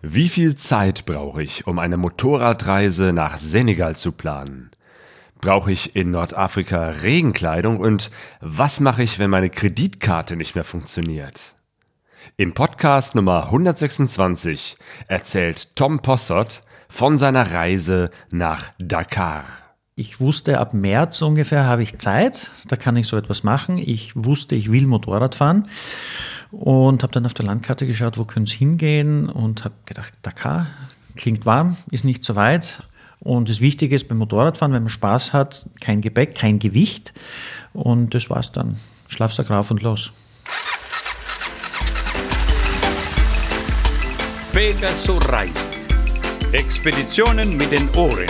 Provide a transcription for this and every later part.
Wie viel Zeit brauche ich, um eine Motorradreise nach Senegal zu planen? Brauche ich in Nordafrika Regenkleidung und was mache ich, wenn meine Kreditkarte nicht mehr funktioniert? Im Podcast Nummer 126 erzählt Tom Possert von seiner Reise nach Dakar. Ich wusste, ab März ungefähr habe ich Zeit, da kann ich so etwas machen. Ich wusste, ich will Motorrad fahren und habe dann auf der Landkarte geschaut, wo könnte es hingehen und habe gedacht, Dakar klingt warm, ist nicht so weit. Und das Wichtige ist beim Motorradfahren, wenn man Spaß hat, kein Gepäck, kein Gewicht. Und das war's dann. Schlafsack rauf und los. Pegasus Reisen. Expeditionen mit den Ohren.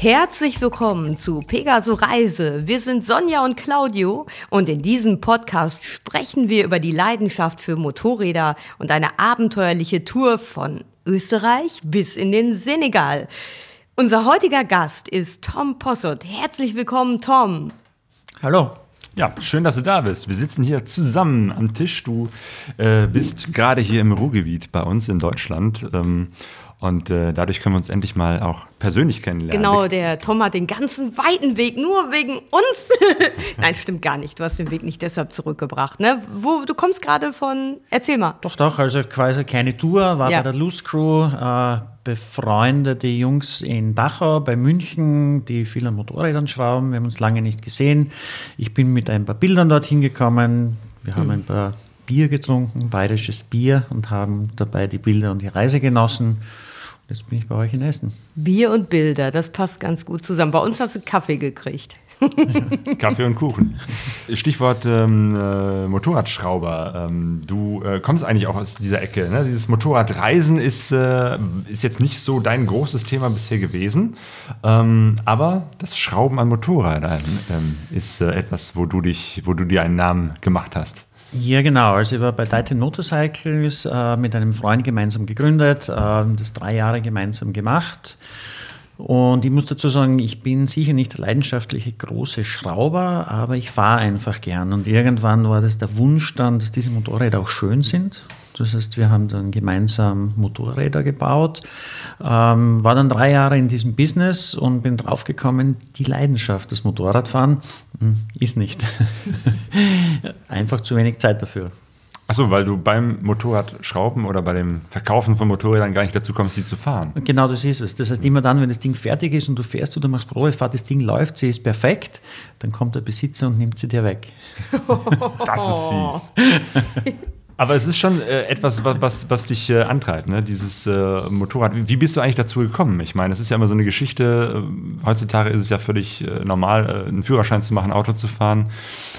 Herzlich willkommen zu Pegaso Reise. Wir sind Sonja und Claudio und in diesem Podcast sprechen wir über die Leidenschaft für Motorräder und eine abenteuerliche Tour von Österreich bis in den Senegal. Unser heutiger Gast ist Tom Possot. Herzlich willkommen, Tom. Hallo. Ja, schön, dass du da bist. Wir sitzen hier zusammen am Tisch. Du äh, bist gerade hier im Ruhrgebiet bei uns in Deutschland. Ähm, und äh, dadurch können wir uns endlich mal auch persönlich kennenlernen. Genau, der Tom hat den ganzen weiten Weg nur wegen uns. Nein, stimmt gar nicht. Du hast den Weg nicht deshalb zurückgebracht. Ne? Wo, du kommst gerade von, erzähl mal. Doch, doch, also quasi eine kleine Tour, war Ja. bei der Loose Crew, äh, befreundete Jungs in Dachau bei München, die viel an Motorrädern schrauben. Wir haben uns lange nicht gesehen. Ich bin mit ein paar Bildern dorthin gekommen. Wir haben ein paar Bier getrunken, bayerisches Bier und haben dabei die Bilder und die Reise genossen. Jetzt bin ich bei euch in Essen. Bier und Bilder, das passt ganz gut zusammen. Bei uns hast du Kaffee gekriegt. Kaffee und Kuchen. Stichwort ähm, äh, Motorradschrauber. Ähm, du äh, kommst eigentlich auch aus dieser Ecke. Ne? Dieses Motorradreisen ist, äh, ist jetzt nicht so dein großes Thema bisher gewesen. Ähm, aber das Schrauben an Motorrädern ähm, ist äh, etwas, wo du, dich, wo du dir einen Namen gemacht hast. Ja, genau. Also ich war bei Titan Motorcycles äh, mit einem Freund gemeinsam gegründet, äh, das drei Jahre gemeinsam gemacht. Und ich muss dazu sagen, ich bin sicher nicht der leidenschaftliche große Schrauber, aber ich fahre einfach gern. Und irgendwann war das der Wunsch dann, dass diese Motorräder auch schön sind. Das heißt, wir haben dann gemeinsam Motorräder gebaut, ähm, war dann drei Jahre in diesem Business und bin draufgekommen, die Leidenschaft, das Motorradfahren, hm, ist nicht. Einfach zu wenig Zeit dafür. Achso, weil du beim Motorradschrauben oder bei dem Verkaufen von Motorrädern gar nicht dazu kommst, sie zu fahren. Genau das ist es. Das heißt, immer dann, wenn das Ding fertig ist und du fährst oder machst Probefahrt, das Ding läuft, sie ist perfekt, dann kommt der Besitzer und nimmt sie dir weg. Das ist fies. Aber es ist schon äh, etwas, was, was, was dich äh, antreibt, ne? dieses äh, Motorrad. Wie, wie bist du eigentlich dazu gekommen? Ich meine, es ist ja immer so eine Geschichte. Äh, heutzutage ist es ja völlig äh, normal, äh, einen Führerschein zu machen, Auto zu fahren.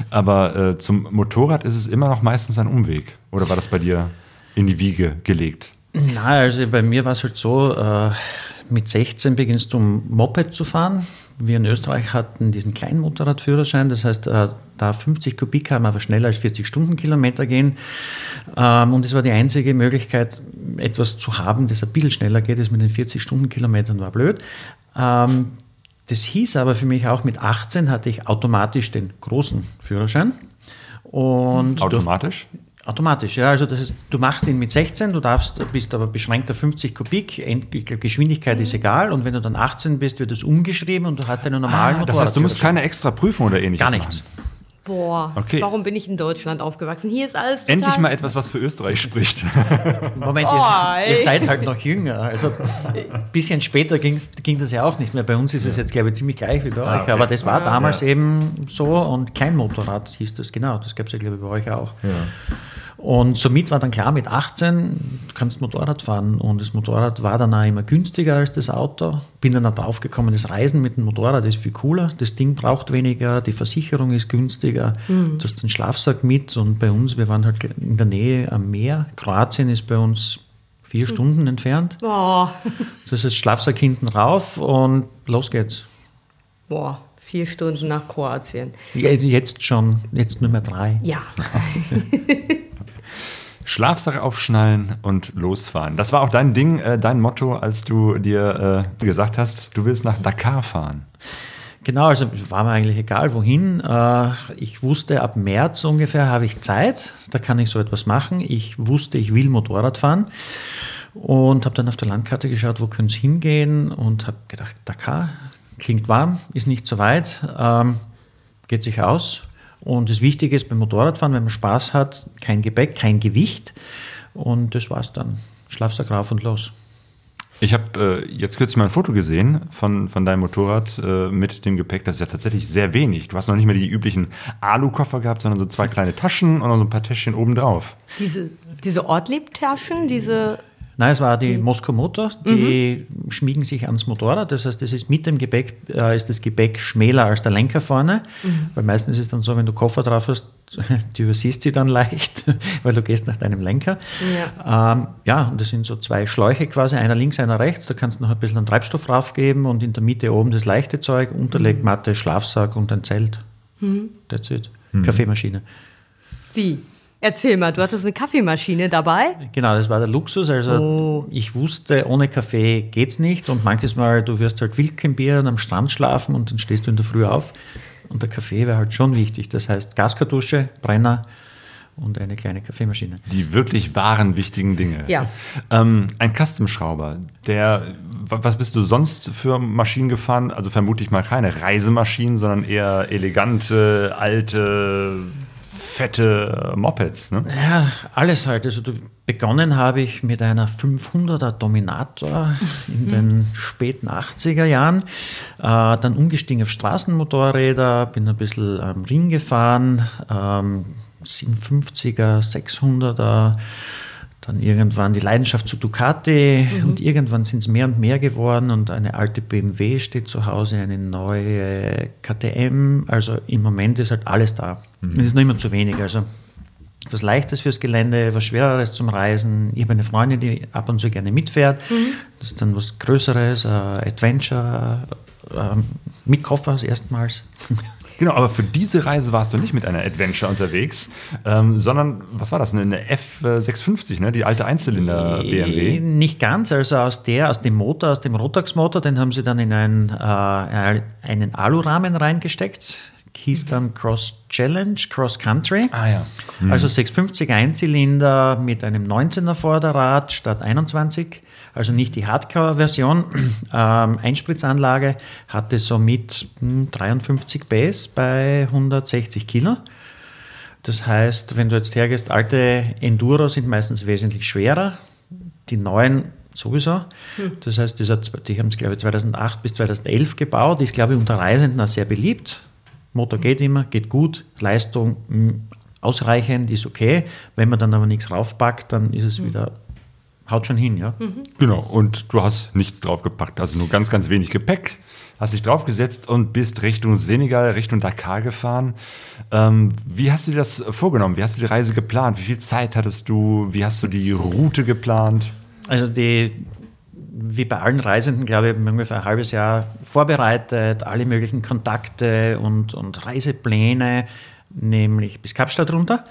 Aber zum Motorrad ist es immer noch meistens ein Umweg. Oder war das bei dir in die Wiege gelegt? Na, also bei mir war es halt so, mit 16 beginnst du Moped zu fahren. Wir in Österreich hatten diesen kleinen Motorradführerschein, das heißt, äh, da 50 Kubik haben aber schneller als 40 Stundenkilometer gehen. Ähm, und es war die einzige Möglichkeit, etwas zu haben, das ein bisschen schneller geht, das mit den 40 Stundenkilometern war blöd. Ähm, das hieß aber für mich auch, mit 18 hatte ich automatisch den großen Führerschein. Und Automatisch? Automatisch, ja. Also das ist, du machst ihn mit 16, du darfst, bist aber beschränkt auf 50 Kubik. End- Ich glaube, Geschwindigkeit ist egal. Und wenn du dann 18 bist, wird es umgeschrieben und du hast einen normalen Ah, das heißt, du musst keine extra Prüfung oder ähnliches Gar nichts. machen. Boah, Okay. warum bin ich in Deutschland aufgewachsen? Hier ist alles total Endlich mal etwas, was für Österreich spricht. Moment, Oh, ihr, ihr seid halt noch jünger. Also ein bisschen später ging's, ging das ja auch nicht mehr. Bei uns ist es jetzt, glaube ich, ziemlich gleich wie bei Ah, euch. okay. Aber das war damals Ja. eben so und Kleinmotorrad hieß das, genau. Das gab es ja, glaube ich, bei euch auch. Und somit war dann klar, mit 18 du kannst Motorrad fahren. Und das Motorrad war dann auch immer günstiger als das Auto. Bin dann auch drauf gekommen, das Reisen mit dem Motorrad ist viel cooler. Das Ding braucht weniger, die Versicherung ist günstiger. Du hast den Schlafsack mit. Und bei uns, wir waren halt in der Nähe am Meer. Kroatien ist bei uns vier Stunden entfernt. Boah. Das ist Schlafsack hinten rauf und los geht's. Boah, vier Stunden nach Kroatien. Jetzt schon, jetzt nur mehr drei. Ja. Schlafsack aufschnallen und losfahren. Das war auch dein Ding, äh, dein Motto, als du dir äh, gesagt hast, du willst nach Dakar fahren. Genau, also war mir eigentlich egal, wohin. Äh, ich wusste, ab März ungefähr habe ich Zeit, da kann ich so etwas machen. Ich wusste, ich will Motorrad fahren und habe dann auf der Landkarte geschaut, wo könnte es hingehen und habe gedacht, Dakar, klingt warm, ist nicht so weit, ähm, geht sich aus. Und das Wichtige ist beim Motorradfahren, wenn man Spaß hat, kein Gepäck, kein Gewicht. Und das war's dann. Schlafsack rauf und los. Ich habe äh, jetzt kürzlich mal ein Foto gesehen von, von deinem Motorrad äh, mit dem Gepäck. Das ist ja tatsächlich sehr wenig. Du hast noch nicht mehr die üblichen Alukoffer gehabt, sondern so zwei kleine Taschen und noch so ein paar Täschchen obendrauf. Diese, diese Ortlieb-Taschen, diese Nein, es war die mhm. Moskau Motor, die mhm. schmiegen sich ans Motorrad. Das heißt, das ist mit dem Gepäck, äh, ist das Gepäck schmäler als der Lenker vorne. Mhm. Weil meistens ist es dann so, wenn du Koffer drauf hast, du übersiehst sie dann leicht, weil du gehst nach deinem Lenker. Ja. Ähm, ja, und das sind so zwei Schläuche quasi, einer links, einer rechts. Da kannst du noch ein bisschen an Treibstoff raufgeben und in der Mitte oben das leichte Zeug, Unterlegmatte, Schlafsack und ein Zelt. Mhm. That's it. Mhm. Kaffeemaschine. Wie? Erzähl mal, du hattest eine Kaffeemaschine dabei? Genau, das war der Luxus. Also oh. ich wusste, ohne Kaffee geht's nicht. Und manches Mal, du wirst halt wild campieren, am Strand schlafen und dann stehst du in der Früh auf. Und der Kaffee wäre halt schon wichtig. Das heißt Gaskartusche, Brenner und eine kleine Kaffeemaschine. Die wirklich wahren wichtigen Dinge. Ja. Ähm, ein Custom-Schrauber, der, was bist du sonst für Maschinen gefahren? Also vermutlich mal keine Reisemaschinen, sondern eher elegante, alte fette Mopeds. Ne? Ja, alles halt. Also begonnen habe ich mit einer 500er Dominator in mhm. den späten 80er Jahren. Äh, dann umgestiegen auf Straßenmotorräder, bin ein bisschen am Ring gefahren, ähm, 57er, 600er dann irgendwann die Leidenschaft zu Ducati mhm. und irgendwann sind es mehr und mehr geworden und eine alte BMW steht zu Hause, eine neue KTM. Also im Moment ist halt alles da. Mhm. Es ist noch immer zu wenig. Also was Leichtes fürs Gelände, was Schwereres zum Reisen. Ich habe eine Freundin, die ab und zu gerne mitfährt. Mhm. Das ist dann was Größeres, äh, Adventure, äh, mit Koffer erstmals. Genau, aber für diese Reise warst du nicht mit einer Adventure unterwegs, ähm, sondern, was war das, eine F650, ne? die alte Einzylinder BMW? Nicht ganz, also aus der, aus dem Motor, aus dem Rotax-Motor, den haben sie dann in ein, äh, einen Alurahmen reingesteckt hieß dann Cross Challenge, Cross Country. Ah ja. Mhm. Also 650 Einzylinder mit einem 19er Vorderrad statt 21 also nicht die Hardcore-Version. Ähm, Einspritzanlage hatte somit 53 PS bei 160 Kilo. Das heißt, wenn du jetzt hergehst, alte Enduro sind meistens wesentlich schwerer, die neuen sowieso. Hm. Das heißt, dieser, die haben es, glaube ich, 2008 bis 2011 gebaut, ist, glaube ich, unter Reisenden auch sehr beliebt. Motor geht immer, geht gut, Leistung mh, hm, ausreichend, ist okay. Wenn man dann aber nichts raufpackt, dann ist es hm. wieder haut schon hin, ja. Mhm. Genau, und du hast nichts draufgepackt, also nur ganz, ganz wenig Gepäck, hast dich draufgesetzt und bist Richtung Senegal, Richtung Dakar gefahren. Ähm, wie hast du dir das vorgenommen? Wie hast du die Reise geplant? Wie viel Zeit hattest du? Wie hast du die Route geplant? Also die, wie bei allen Reisenden, glaube ich, ungefähr ein halbes Jahr vorbereitet, alle möglichen Kontakte und, und Reisepläne, nämlich bis Kapstadt runter.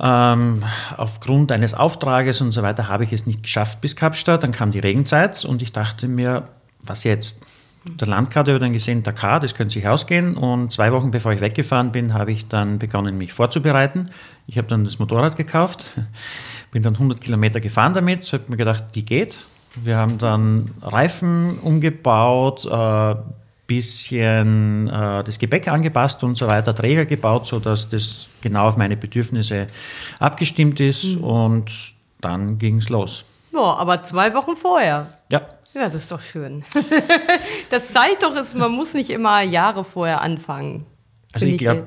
Ähm, aufgrund eines Auftrages und so weiter habe ich es nicht geschafft bis Kapstadt. Dann kam die Regenzeit und ich dachte mir, was jetzt? Auf der Landkarte habe ich dann gesehen, Dakar, das könnte sich ausgehen. Und zwei Wochen bevor ich weggefahren bin, habe ich dann begonnen, mich vorzubereiten. Ich habe dann das Motorrad gekauft, bin dann 100 Kilometer gefahren damit, habe mir gedacht, die geht. Wir haben dann Reifen umgebaut, äh, bisschen äh, das Gepäck angepasst und so weiter, Träger gebaut, sodass das genau auf meine Bedürfnisse abgestimmt ist mhm. und dann ging es los. Ja, aber zwei Wochen vorher. Ja. Ja, das ist doch schön. das zeigt doch, man muss nicht immer Jahre vorher anfangen. Also ich glaube,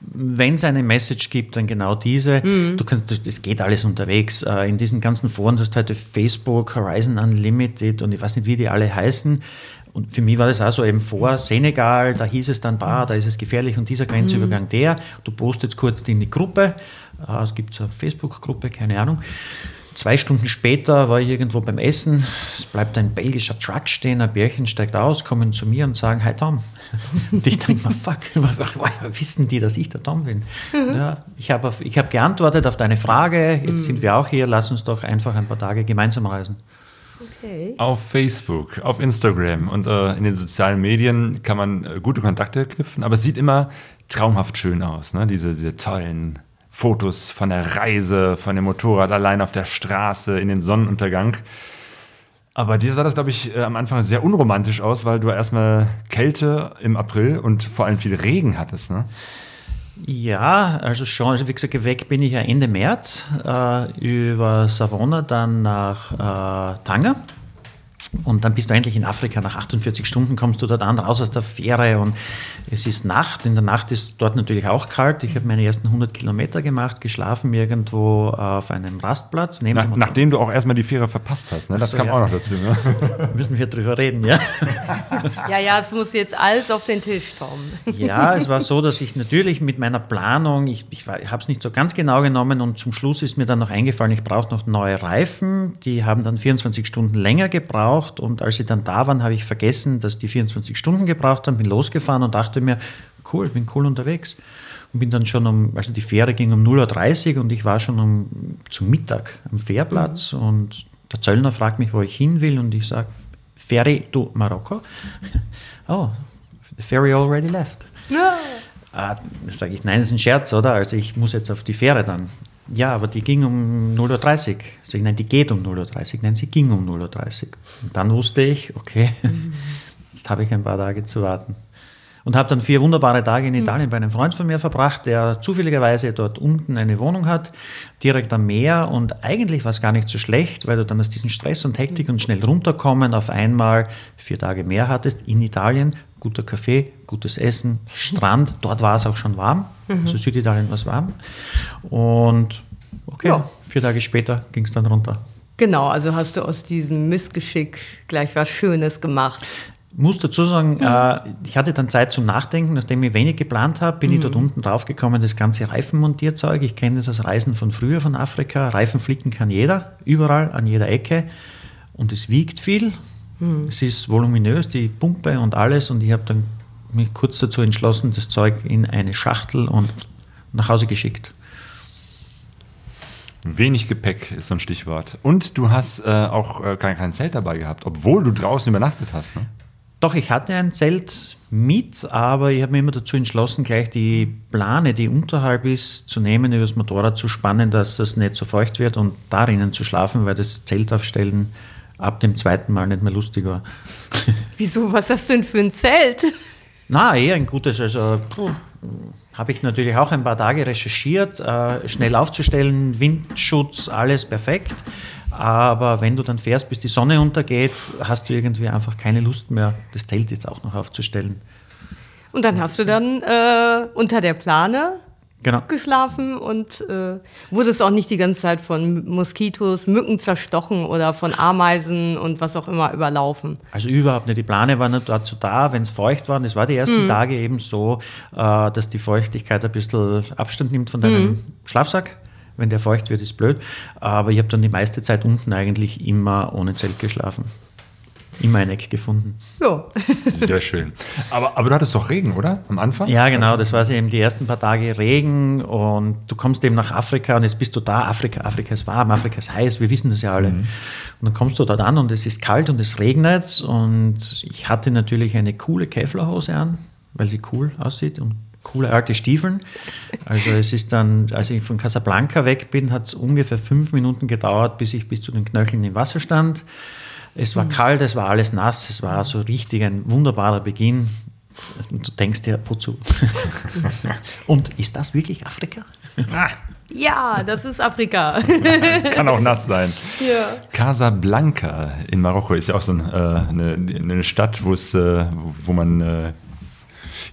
wenn es eine Message gibt, dann genau diese. Mhm. Du kannst, es geht alles unterwegs. Äh, in diesen ganzen Foren, du hast heute Facebook, Horizon Unlimited und ich weiß nicht, wie die alle heißen. Und für mich war das auch so eben vor Senegal, da hieß es dann, bah, da ist es gefährlich und dieser Grenzübergang der. Du postest kurz in die Gruppe, äh, es gibt eine Facebook-Gruppe, keine Ahnung. Zwei Stunden später war ich irgendwo beim Essen, es bleibt ein belgischer Truck stehen, ein Bärchen steigt aus, kommen zu mir und sagen, hi Tom. Und ich denke mir, fuck, woher wissen die, dass ich der Tom bin? Mhm. Ja, ich habe hab geantwortet auf deine Frage, jetzt mhm. sind wir auch hier, lass uns doch einfach ein paar Tage gemeinsam reisen. Okay. Auf Facebook, auf Instagram und äh, in den sozialen Medien kann man äh, gute Kontakte knüpfen, aber es sieht immer traumhaft schön aus, ne? diese, diese tollen Fotos von der Reise, von dem Motorrad allein auf der Straße, in den Sonnenuntergang. Aber dir sah das, glaube ich, äh, am Anfang sehr unromantisch aus, weil du erstmal Kälte im April und vor allem viel Regen hattest, ne? Ja, also schon, also wie gesagt, weg bin ich ja Ende März äh, über Savona dann nach äh, Tanger und dann bist du endlich in Afrika. Nach 48 Stunden kommst du dort an, raus aus der Fähre und es ist Nacht. In der Nacht ist dort natürlich auch kalt. Ich habe meine ersten 100 Kilometer gemacht, geschlafen irgendwo auf einem Rastplatz. Nach, nachdem du auch erstmal die Fähre verpasst hast. Ne? Das so, kam ja. auch noch dazu. Ne? Müssen wir drüber reden, ja? ja, ja, es muss jetzt alles auf den Tisch kommen. ja, es war so, dass ich natürlich mit meiner Planung, ich, ich, ich habe es nicht so ganz genau genommen und zum Schluss ist mir dann noch eingefallen, ich brauche noch neue Reifen. Die haben dann 24 Stunden länger gebraucht gebraucht und als sie dann da waren, habe ich vergessen, dass die 24 Stunden gebraucht haben, bin losgefahren und dachte mir, cool, bin cool unterwegs. Und bin dann schon um, also die Fähre ging um 0.30 Uhr und ich war schon um, zum Mittag am Fährplatz mhm. und der Zöllner fragt mich, wo ich hin will und ich sage, Ferry to Marokko. oh, the ferry already left. Ja. Ah, sage ich, nein, das ist ein Scherz, oder? Also ich muss jetzt auf die Fähre dann. Ja, aber die ging um 0.30 Uhr. Sag ich, nein, die geht um 0.30 Uhr. Nein, sie ging um 0.30 Uhr. Und dann wusste ich, okay, jetzt habe ich ein paar Tage zu warten. Und habe dann vier wunderbare Tage in mhm. Italien bei einem Freund von mir verbracht, der zufälligerweise dort unten eine Wohnung hat, direkt am Meer. Und eigentlich war es gar nicht so schlecht, weil du dann aus diesem Stress und Hektik und schnell runterkommen auf einmal vier Tage mehr hattest in Italien. Guter Kaffee, gutes Essen, Strand. Dort war es auch schon warm. Mhm. Also Süditalien war es warm. Und okay, ja. vier Tage später ging es dann runter. Genau, also hast du aus diesem Missgeschick gleich was Schönes gemacht. Ich muss dazu sagen, mhm. äh, ich hatte dann Zeit zum Nachdenken. Nachdem ich wenig geplant habe, bin mhm. ich dort unten draufgekommen, das ganze Reifenmontierzeug. Ich kenne das als Reisen von früher von Afrika. Reifen flicken kann jeder, überall, an jeder Ecke. Und es wiegt viel. Mhm. Es ist voluminös, die Pumpe und alles. Und ich habe dann mich kurz dazu entschlossen, das Zeug in eine Schachtel und nach Hause geschickt. Wenig Gepäck ist so ein Stichwort. Und du hast äh, auch äh, kein, kein, Zelt dabei gehabt, obwohl du draußen übernachtet hast. Ne? Doch, ich hatte ein Zelt mit, aber ich habe mir immer dazu entschlossen, gleich die Plane, die unterhalb ist, zu nehmen, über das Motorrad zu spannen, dass das nicht so feucht wird und darinnen zu schlafen, weil das Zelt aufstellen ab dem zweiten Mal nicht mehr lustig war. Wieso? Was hast du denn für ein Zelt? Na, eher ein gutes. Also habe ich natürlich auch ein paar Tage recherchiert, äh, schnell aufzustellen, Windschutz, alles perfekt. Aber wenn du dann fährst, bis die Sonne untergeht, hast du irgendwie einfach keine Lust mehr, das Zelt jetzt auch noch aufzustellen. Und dann hast du dann äh, unter der Plane genau. geschlafen und äh, wurde es auch nicht die ganze Zeit von Moskitos, Mücken zerstochen oder von Ameisen und was auch immer überlaufen. Also überhaupt nicht. Die Plane waren nicht dazu da, wenn es feucht war. Es war die ersten mhm. Tage eben so, äh, dass die Feuchtigkeit ein bisschen Abstand nimmt von deinem mhm. Schlafsack. Wenn der feucht wird, ist blöd. Aber ich habe dann die meiste Zeit unten eigentlich immer ohne Zelt geschlafen immer ein Eck gefunden. Ja. Sehr schön. Aber, aber du hattest doch Regen, oder? Am Anfang? Ja, genau. Das war eben die ersten paar Tage Regen und du kommst eben nach Afrika und jetzt bist du da. Afrika, Afrika ist warm, Afrika ist heiß, wir wissen das ja alle. Mhm. Und dann kommst du dort an und es ist kalt und es regnet und ich hatte natürlich eine coole Kevlarhose an, weil sie cool aussieht und coole alte Stiefeln. Also es ist dann, als ich von Casablanca weg bin, hat es ungefähr fünf Minuten gedauert, bis ich bis zu den Knöcheln im Wasser stand. Es war mhm. kalt, es war alles nass, es war so richtig ein wunderbarer Beginn. Du denkst dir, wozu? Und ist das wirklich Afrika? Ja, das ist Afrika. Kann auch nass sein. Ja. Casablanca in Marokko ist ja auch so ein, äh, eine, eine, Stadt, äh, wo man äh,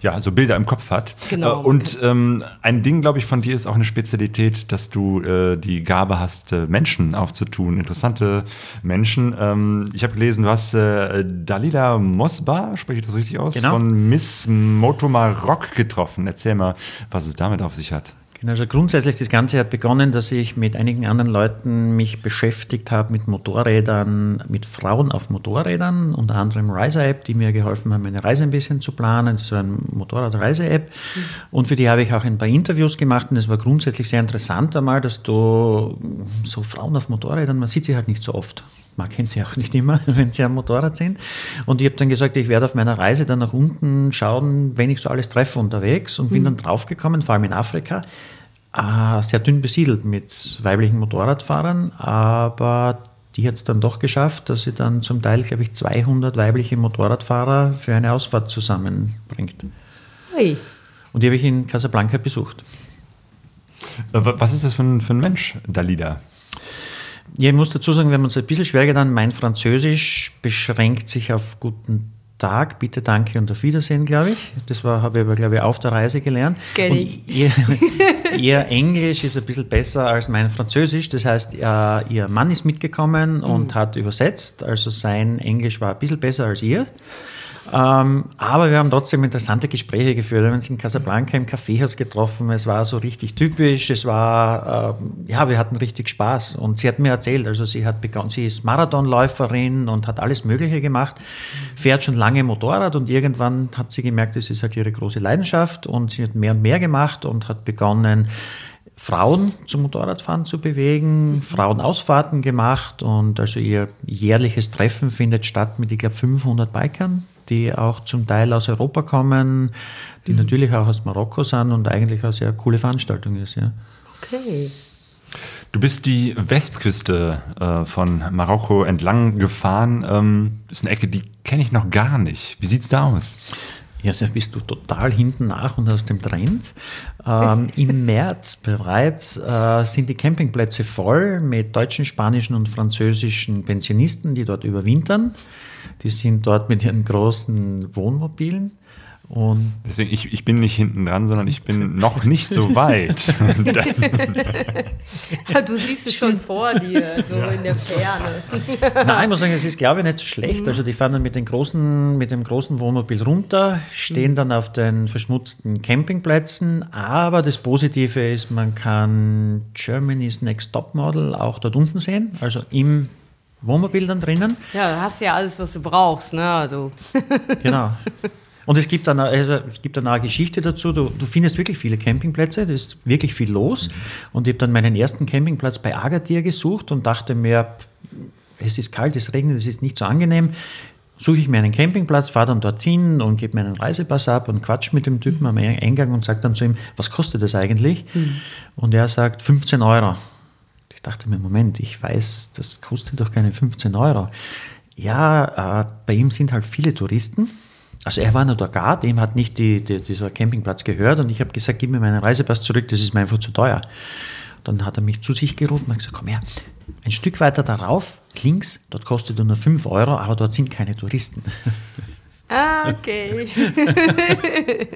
ja, so Bilder im Kopf hat. Genau. Äh, und ähm, ein Ding, glaube ich, von dir ist auch eine Spezialität, dass du äh, die Gabe hast, äh, Menschen aufzutun, interessante Menschen. Ähm, ich habe gelesen, was äh, Dalila Mosba, spreche ich das richtig aus, genau. von Miss Motomarok getroffen. Erzähl mal, was es damit auf sich hat. Genau, also grundsätzlich das Ganze hat begonnen, dass ich mit einigen anderen Leuten mich beschäftigt habe mit Motorrädern, mit Frauen auf Motorrädern, unter anderem Riser App, die mir geholfen haben, meine Reise ein bisschen zu planen. Das ist so eine Motorradreise-App. Mhm. Und für die habe ich auch ein paar Interviews gemacht und es war grundsätzlich sehr interessant einmal, dass du so Frauen auf Motorrädern, man sieht sie halt nicht so oft. Man kennt sie auch nicht immer, wenn sie am Motorrad sind. Und ich habe dann gesagt, ich werde auf meiner Reise dann nach unten schauen, wenn ich so alles treffe unterwegs und bin dann draufgekommen, vor allem in Afrika, äh, sehr dünn besiedelt mit weiblichen Motorradfahrern, aber die hat es dann doch geschafft, dass sie dann zum Teil, glaube ich, 200 weibliche Motorradfahrer für eine Ausfahrt zusammenbringt. Ui. Und die habe ich in Casablanca besucht. Äh, wa- Was ist das für ein, für ein Mensch, Dalida? Ja, ich muss dazu sagen, wir haben uns ein bisschen schwer getan. Mein Französisch beschränkt sich auf guten Tag, bitte, danke und auf Wiedersehen, glaube ich. Das war, habe ich aber, glaube ich, auf der Reise gelernt. Kenn ich. Ihr, ihr Englisch ist ein bisschen besser als mein Französisch. Das heißt, äh, ihr Mann ist mitgekommen und hat übersetzt. Also sein Englisch war ein bisschen besser als ihr. Ähm, aber wir haben trotzdem interessante Gespräche geführt. Wir haben uns in Casablanca im Kaffeehaus getroffen. Es war so richtig typisch. Es war, ähm, ja, wir hatten richtig Spaß. Und sie hat mir erzählt, also sie hat begonnen, sie ist Marathonläuferin und hat alles Mögliche gemacht, fährt schon lange Motorrad und irgendwann hat sie gemerkt, das ist halt ihre große Leidenschaft und sie hat mehr und mehr gemacht und hat begonnen, Frauen zum Motorradfahren zu bewegen, Frauenausfahrten gemacht und also ihr jährliches Treffen findet statt mit, ich glaube, 500 Bikern, die auch zum Teil aus Europa kommen, die natürlich auch aus Marokko sind und eigentlich eine sehr coole Veranstaltung ist. Ja. Okay. Du bist die Westküste äh, von Marokko entlang gefahren. Ähm, ist eine Ecke, die kenne ich noch gar nicht. Wie sieht's da aus? Ja, da bist du total hinten nach und aus dem Trend. Ähm, Im März bereits äh, sind die Campingplätze voll mit deutschen, spanischen und französischen Pensionisten, die dort überwintern. Die sind dort mit ihren großen Wohnmobilen. Und Deswegen, ich, ich bin nicht hinten dran, sondern ich bin noch nicht so weit. Du siehst es schon vor dir, so in der Ferne. Nein, ich muss sagen, es ist, glaube ich, nicht so schlecht. Also die fahren dann mit, den großen, mit dem großen Wohnmobil runter, stehen dann auf den verschmutzten Campingplätzen. Aber das Positive ist, man kann Germany's Next Top Model auch dort unten sehen, also im Wohnmobil dann drinnen. Ja, du hast ja alles, was du brauchst, ne? Also. Genau. Und es gibt dann, also es gibt eine Geschichte dazu. Du, du findest wirklich viele Campingplätze, da ist wirklich viel los. Und ich habe dann meinen ersten Campingplatz bei Agadir gesucht und dachte mir, es ist kalt, es regnet, es ist nicht so angenehm. Suche ich mir einen Campingplatz, fahre dann dorthin und gebe meinen Reisepass ab und quatsch mit dem Typen am Eingang und sage dann zu ihm, was kostet das eigentlich? Und er sagt 15 Euro. Ich dachte mir, Moment, ich weiß, das kostet doch keine 15 Euro. Ja, äh, bei ihm sind halt viele Touristen. Also er war nur der Guard, ihm hat nicht die, die, dieser Campingplatz gehört und ich habe gesagt, gib mir meinen Reisepass zurück, das ist mir einfach zu teuer. Dann hat er mich zu sich gerufen und hat gesagt, komm her, ein Stück weiter darauf, links, dort kostet er nur 5 Euro, aber dort sind keine Touristen. Ah, okay.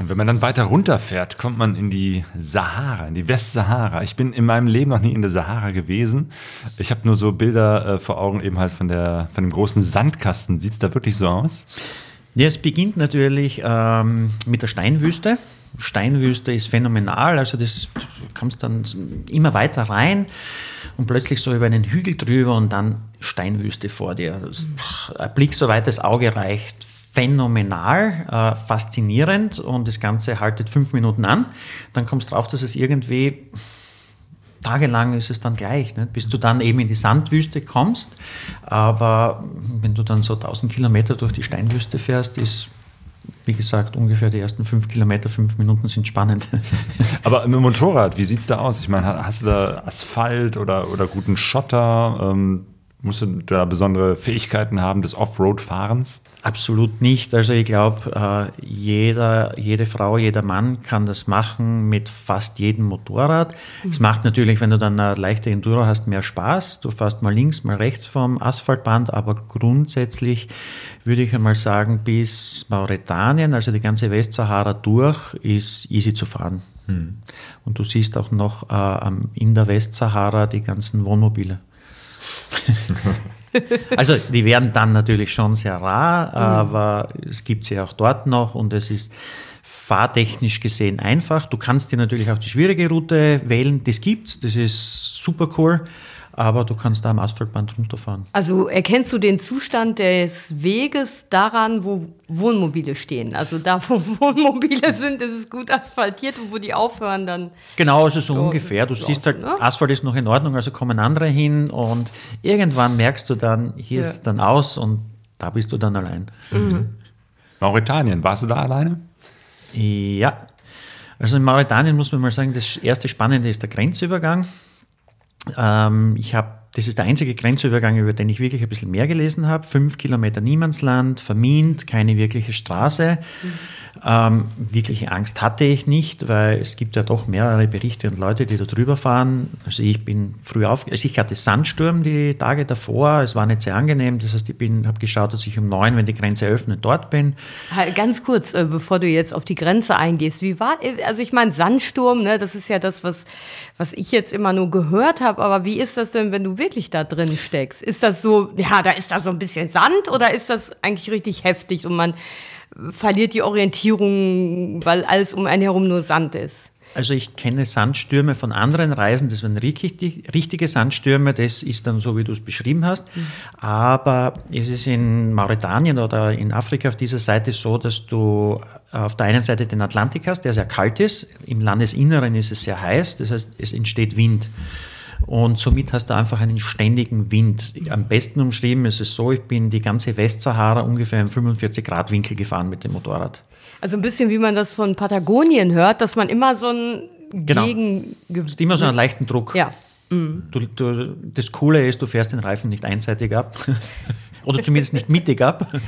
Und wenn man dann weiter runterfährt, kommt man in die Sahara, in die Westsahara. Ich bin in meinem Leben noch nie in der Sahara gewesen. Ich habe nur so Bilder äh, vor Augen eben halt von, der, von dem großen Sandkasten. Sieht es da wirklich so aus? Ja, es beginnt natürlich ähm, mit der Steinwüste. Steinwüste ist phänomenal, also das kommst dann immer weiter rein und plötzlich so über einen Hügel drüber und dann Steinwüste vor dir. Das, ein Blick, soweit das Auge reicht, phänomenal, äh, faszinierend und das Ganze haltet fünf Minuten an. Dann kommst du drauf, dass es irgendwie tagelang ist es dann gleich, nicht? bis du dann eben in die Sandwüste kommst. Aber wenn du dann so 1000 Kilometer durch die Steinwüste fährst, ist, wie gesagt, ungefähr die ersten fünf Kilometer, fünf Minuten sind spannend. Aber mit dem Motorrad, wie sieht es da aus? Ich meine, hast du da Asphalt oder, oder guten Schotter? Ähm, musst du da besondere Fähigkeiten haben des Offroad-Fahrens? Absolut nicht. Also ich glaube, äh, jeder, jede Frau, jeder Mann kann das machen mit fast jedem Motorrad. Es macht natürlich, wenn du dann eine leichte Enduro hast, mehr Spaß. Du fährst mal links, mal rechts vom Asphaltband, aber grundsätzlich würde ich einmal sagen, bis Mauretanien, also die ganze Westsahara durch, ist easy zu fahren. Und du siehst auch noch äh, in der Westsahara die ganzen Wohnmobile. Also die werden dann natürlich schon sehr rar, aber es gibt sie auch dort noch und es ist fahrtechnisch gesehen einfach. Du kannst dir natürlich auch die schwierige Route wählen, das gibt's, das ist super cool. Aber du kannst da am Asphaltband runterfahren. Also erkennst du den Zustand des Weges daran, wo Wohnmobile stehen? Also da, wo Wohnmobile sind, ist es gut asphaltiert und wo die aufhören, dann. Genau, also so ungefähr. Du siehst halt, ne? Asphalt ist noch in Ordnung, also kommen andere hin und irgendwann merkst du dann, hier Ja. ist dann aus und da bist du dann allein. Mauretanien, warst du da alleine? Ja, also in Mauretanien muss man mal sagen, das erste Spannende ist der Grenzübergang. Ähm, ich habe, das ist der einzige Grenzübergang, über den ich wirklich ein bisschen mehr gelesen habe. Fünf Kilometer Niemandsland, vermint, keine wirkliche Straße. Ähm, wirkliche Angst hatte ich nicht, weil es gibt ja doch mehrere Berichte und Leute, die da drüber fahren. Also ich bin früh auf, also ich hatte Sandsturm die Tage davor, es war nicht sehr angenehm. Das heißt, ich bin, habe geschaut, dass ich um neun, wenn die Grenze öffnet, dort bin. Halt Ganz kurz, äh, bevor du jetzt auf die Grenze eingehst, wie war, also ich meine, Sandsturm, ne, das ist ja das, was, was ich jetzt immer nur gehört habe, aber wie ist das denn, wenn du wirklich da drin steckst? Ist das so, ja, da ist da so ein bisschen Sand oder ist das eigentlich richtig heftig und man verliert die Orientierung, weil alles um einen herum nur Sand ist? Also ich kenne Sandstürme von anderen Reisen, das waren richtig, richtige Sandstürme, das ist dann so, wie du es beschrieben hast. Aber es ist in Mauretanien oder in Afrika auf dieser Seite so, dass du auf der einen Seite den Atlantik hast, der sehr kalt ist, im Landesinneren ist es sehr heiß, das heißt, es entsteht Wind. Und somit hast du einfach einen ständigen Wind. Am besten umschrieben ist es so, ich bin die ganze Westsahara ungefähr im 45 Grad Winkel gefahren mit dem Motorrad. Also ein bisschen wie man das von Patagonien hört, dass man immer so ein Genau. Gegen... Hast immer so einen leichten Druck. Ja. Du, du, das Coole ist, du fährst den Reifen nicht einseitig ab. Oder zumindest nicht mittig ab.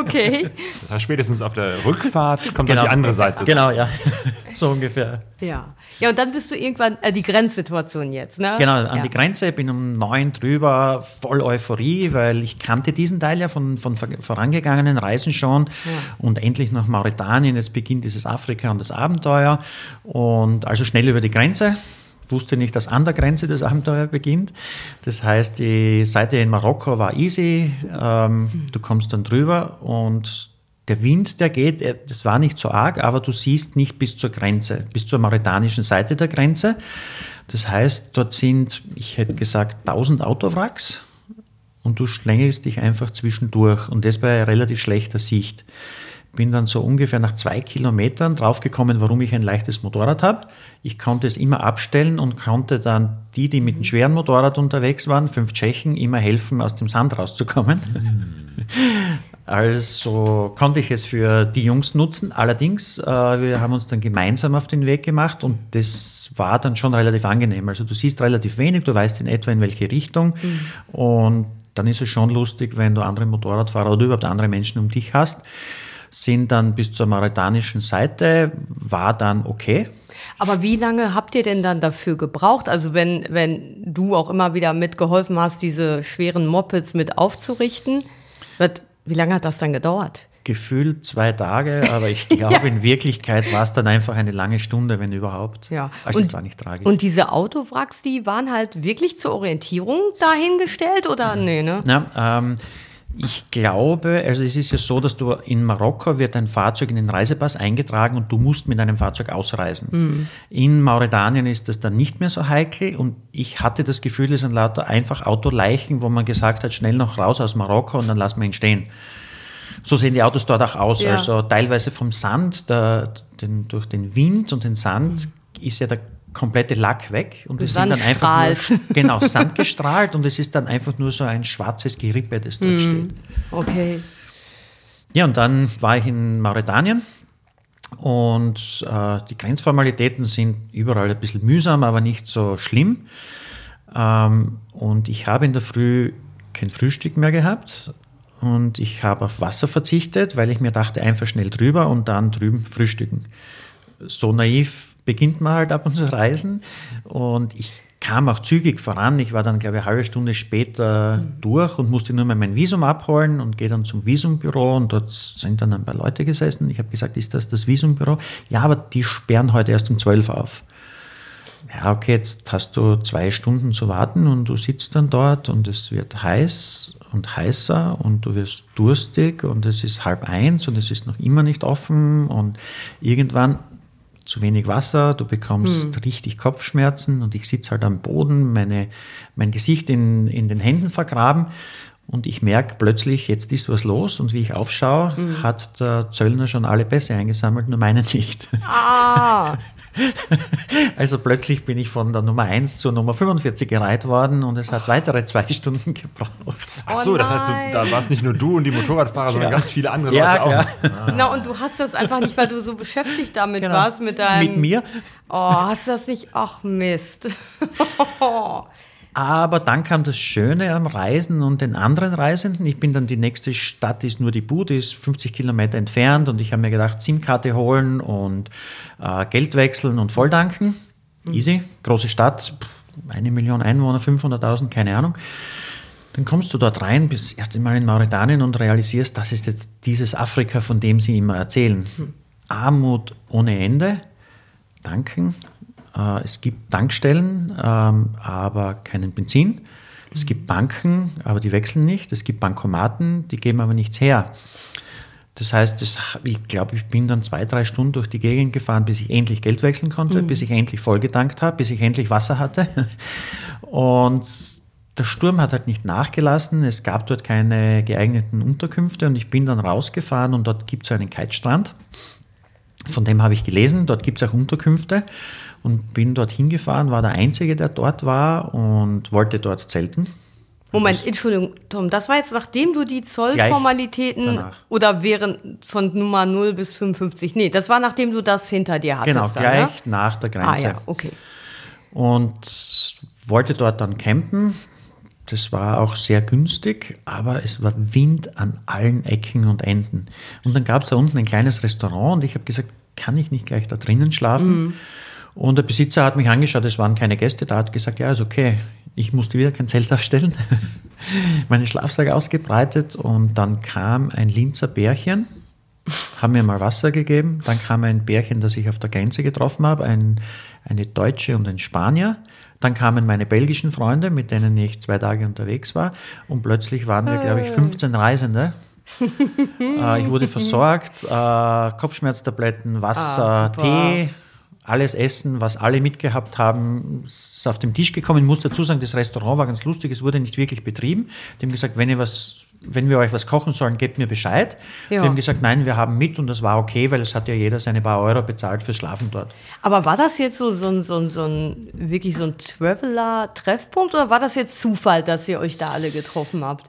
Okay. Das heißt, spätestens auf der Rückfahrt kommt dann die andere Seite. Genau, ja. So ungefähr. Ja. Ja, und dann bist du irgendwann, äh, die Grenzsituation jetzt, ne? Genau, an ja. die Grenze, bin um neun drüber, voll Euphorie, weil ich kannte diesen Teil ja von, von vorangegangenen Reisen schon. Und endlich nach Mauretanien, jetzt beginnt dieses Afrika und das Abenteuer. Und also schnell über die Grenze. Wusste nicht, dass an der Grenze das Abenteuer beginnt. Das heißt, die Seite in Marokko war easy. Ähm, du kommst dann drüber und der Wind, der geht, er- das war nicht so arg, aber du siehst nicht bis zur Grenze, bis zur mauretanischen Seite der Grenze. Das heißt, dort sind, ich hätte gesagt, 1000 Autowracks und du schlängelst dich einfach zwischendurch und das bei relativ schlechter Sicht. Bin dann so ungefähr nach zwei Kilometern draufgekommen, warum ich ein leichtes Motorrad habe. Ich konnte es immer abstellen und konnte dann die, die mit dem schweren Motorrad unterwegs waren, fünf Tschechen, immer helfen, aus dem Sand rauszukommen. Also konnte ich es für die Jungs nutzen. Allerdings, äh, wir haben uns dann gemeinsam auf den Weg gemacht und das war dann schon relativ angenehm. Also du siehst relativ wenig, du weißt in etwa in welche Richtung und dann ist es schon lustig, wenn du andere Motorradfahrer oder überhaupt andere Menschen um dich hast. Sind dann bis zur mauretanischen Seite, war dann okay. Aber wie lange habt ihr denn dann dafür gebraucht? Also wenn, wenn du auch immer wieder mitgeholfen hast, diese schweren Mopeds mit aufzurichten, wird, wie lange hat das dann gedauert? Gefühlt zwei Tage, aber ich glaube, in Wirklichkeit war es dann einfach eine lange Stunde, wenn überhaupt. Ja. Also und, es war nicht tragisch. Und diese Autowracks, die waren halt wirklich zur Orientierung dahingestellt oder nee, ne? Ja, ähm, ich glaube, also es ist ja so, dass du in Marokko wird ein Fahrzeug in den Reisepass eingetragen und du musst mit einem Fahrzeug ausreisen. In Mauretanien ist das dann nicht mehr so heikel und ich hatte das Gefühl, es sind lauter einfach Autoleichen, wo man gesagt hat, schnell noch raus aus Marokko und dann lassen wir ihn stehen. So sehen die Autos dort auch aus. Ja. Also teilweise vom Sand, der, den, durch den Wind und den Sand ist ja der komplette Lack weg und es sind dann einfach nur, strahlt. genau Sand gestrahlt und es ist dann einfach nur so ein schwarzes Gerippe, das dort steht. Okay. Ja, und dann war ich in Mauretanien und äh, die Grenzformalitäten sind überall ein bisschen mühsam, aber nicht so schlimm. Ähm, und ich habe in der Früh kein Frühstück mehr gehabt und ich habe auf Wasser verzichtet, weil ich mir dachte, einfach schnell drüber und dann drüben frühstücken. So naiv beginnt man halt ab und zu reisen und ich kam auch zügig voran. Ich war dann, glaube ich, eine halbe Stunde später durch und musste nur mal mein Visum abholen und gehe dann zum Visumbüro und dort sind dann ein paar Leute gesessen. Ich habe gesagt, ist das das Visumbüro? Ja, aber die sperren heute erst um 12 auf. Ja, okay, jetzt hast du zwei Stunden zu warten und du sitzt dann dort und es wird heiß und heißer und du wirst durstig und es ist halb eins und es ist noch immer nicht offen und irgendwann zu wenig Wasser, du bekommst richtig Kopfschmerzen und ich sitze halt am Boden, meine, mein Gesicht in, in den Händen vergraben und ich merke plötzlich, jetzt ist was los und wie ich aufschaue, hat der Zöllner schon alle Pässe eingesammelt, nur meinen nicht. Ah, Also plötzlich bin ich von der Nummer 1 zur Nummer 45 gereiht worden und es hat weitere zwei Stunden gebraucht. Ach so, das heißt, du, da warst nicht nur du und die Motorradfahrer, sondern Ja. ganz viele andere Ja, Leute klar. auch. na und du hast das einfach nicht, weil du so beschäftigt damit Genau. warst mit deinem. Mit mir. Oh, hast du das nicht? Ach Mist. Aber dann kam das Schöne am Reisen und den anderen Reisenden. Ich bin dann die nächste Stadt, ist nur die Bude, ist 50 Kilometer entfernt und ich habe mir gedacht, SIM-Karte holen und äh, Geld wechseln und volldanken. Easy, große Stadt, eine Million Einwohner, 500.000, keine Ahnung. Dann kommst du dort rein, bist das erste Mal in Mauretanien und realisierst, das ist jetzt dieses Afrika, von dem sie immer erzählen. Armut ohne Ende, danken. Äh, es gibt Tankstellen, ähm, aber keinen Benzin. Es gibt Banken, aber die wechseln nicht. Es gibt Bankomaten, die geben aber nichts her. Das heißt, das, ich glaube, ich bin dann zwei, drei Stunden durch die Gegend gefahren, bis ich endlich Geld wechseln konnte, bis ich endlich vollgetankt habe, bis ich endlich Wasser hatte. Und der Sturm hat halt nicht nachgelassen. Es gab dort keine geeigneten Unterkünfte und ich bin dann rausgefahren und dort gibt es einen Kitestrand. Von dem habe ich gelesen. Dort gibt es auch Unterkünfte und bin dort hingefahren, war der Einzige, der dort war und wollte dort zelten. Moment, Entschuldigung, Tom, das war jetzt nachdem du die Zollformalitäten oder während von Nummer 0 bis 55, nee, das war nachdem du das hinter dir hattest. Genau, dann, gleich Ne? nach der Ah Grenze. ja, okay. und wollte dort dann campen. Das war auch sehr günstig, aber es war Wind an allen Ecken und Enden. Und dann gab es da unten ein kleines Restaurant und ich habe gesagt, kann ich nicht gleich da drinnen schlafen? Und der Besitzer hat mich angeschaut, es waren keine Gäste da, hat gesagt, ja, ist okay. Ich musste wieder kein Zelt aufstellen, meine Schlafsack ausgebreitet und dann kam ein Linzer Bärchen, haben mir mal Wasser gegeben. Dann kam ein Bärchen, das ich auf der Grenze getroffen habe, ein, eine Deutsche und ein Spanier. Dann kamen meine belgischen Freunde, mit denen ich zwei Tage unterwegs war. Und plötzlich waren wir, glaube ich, 15 Reisende. äh, ich wurde versorgt, äh, Kopfschmerztabletten, Wasser, Ah. Tee, alles Essen, was alle mitgehabt haben, ist auf den Tisch gekommen. Ich muss dazu sagen, das Restaurant war ganz lustig, es wurde nicht wirklich betrieben. Die haben gesagt, wenn ihr was wenn wir euch was kochen sollen, gebt mir Bescheid. Ja. Die haben gesagt, nein, wir haben mit und das war okay, weil es hat ja jeder seine paar Euro bezahlt fürs Schlafen dort. Aber war das jetzt so, so, ein- so, ein- so ein wirklich so ein Traveler-Treffpunkt oder war das jetzt Zufall, dass ihr euch da alle getroffen habt?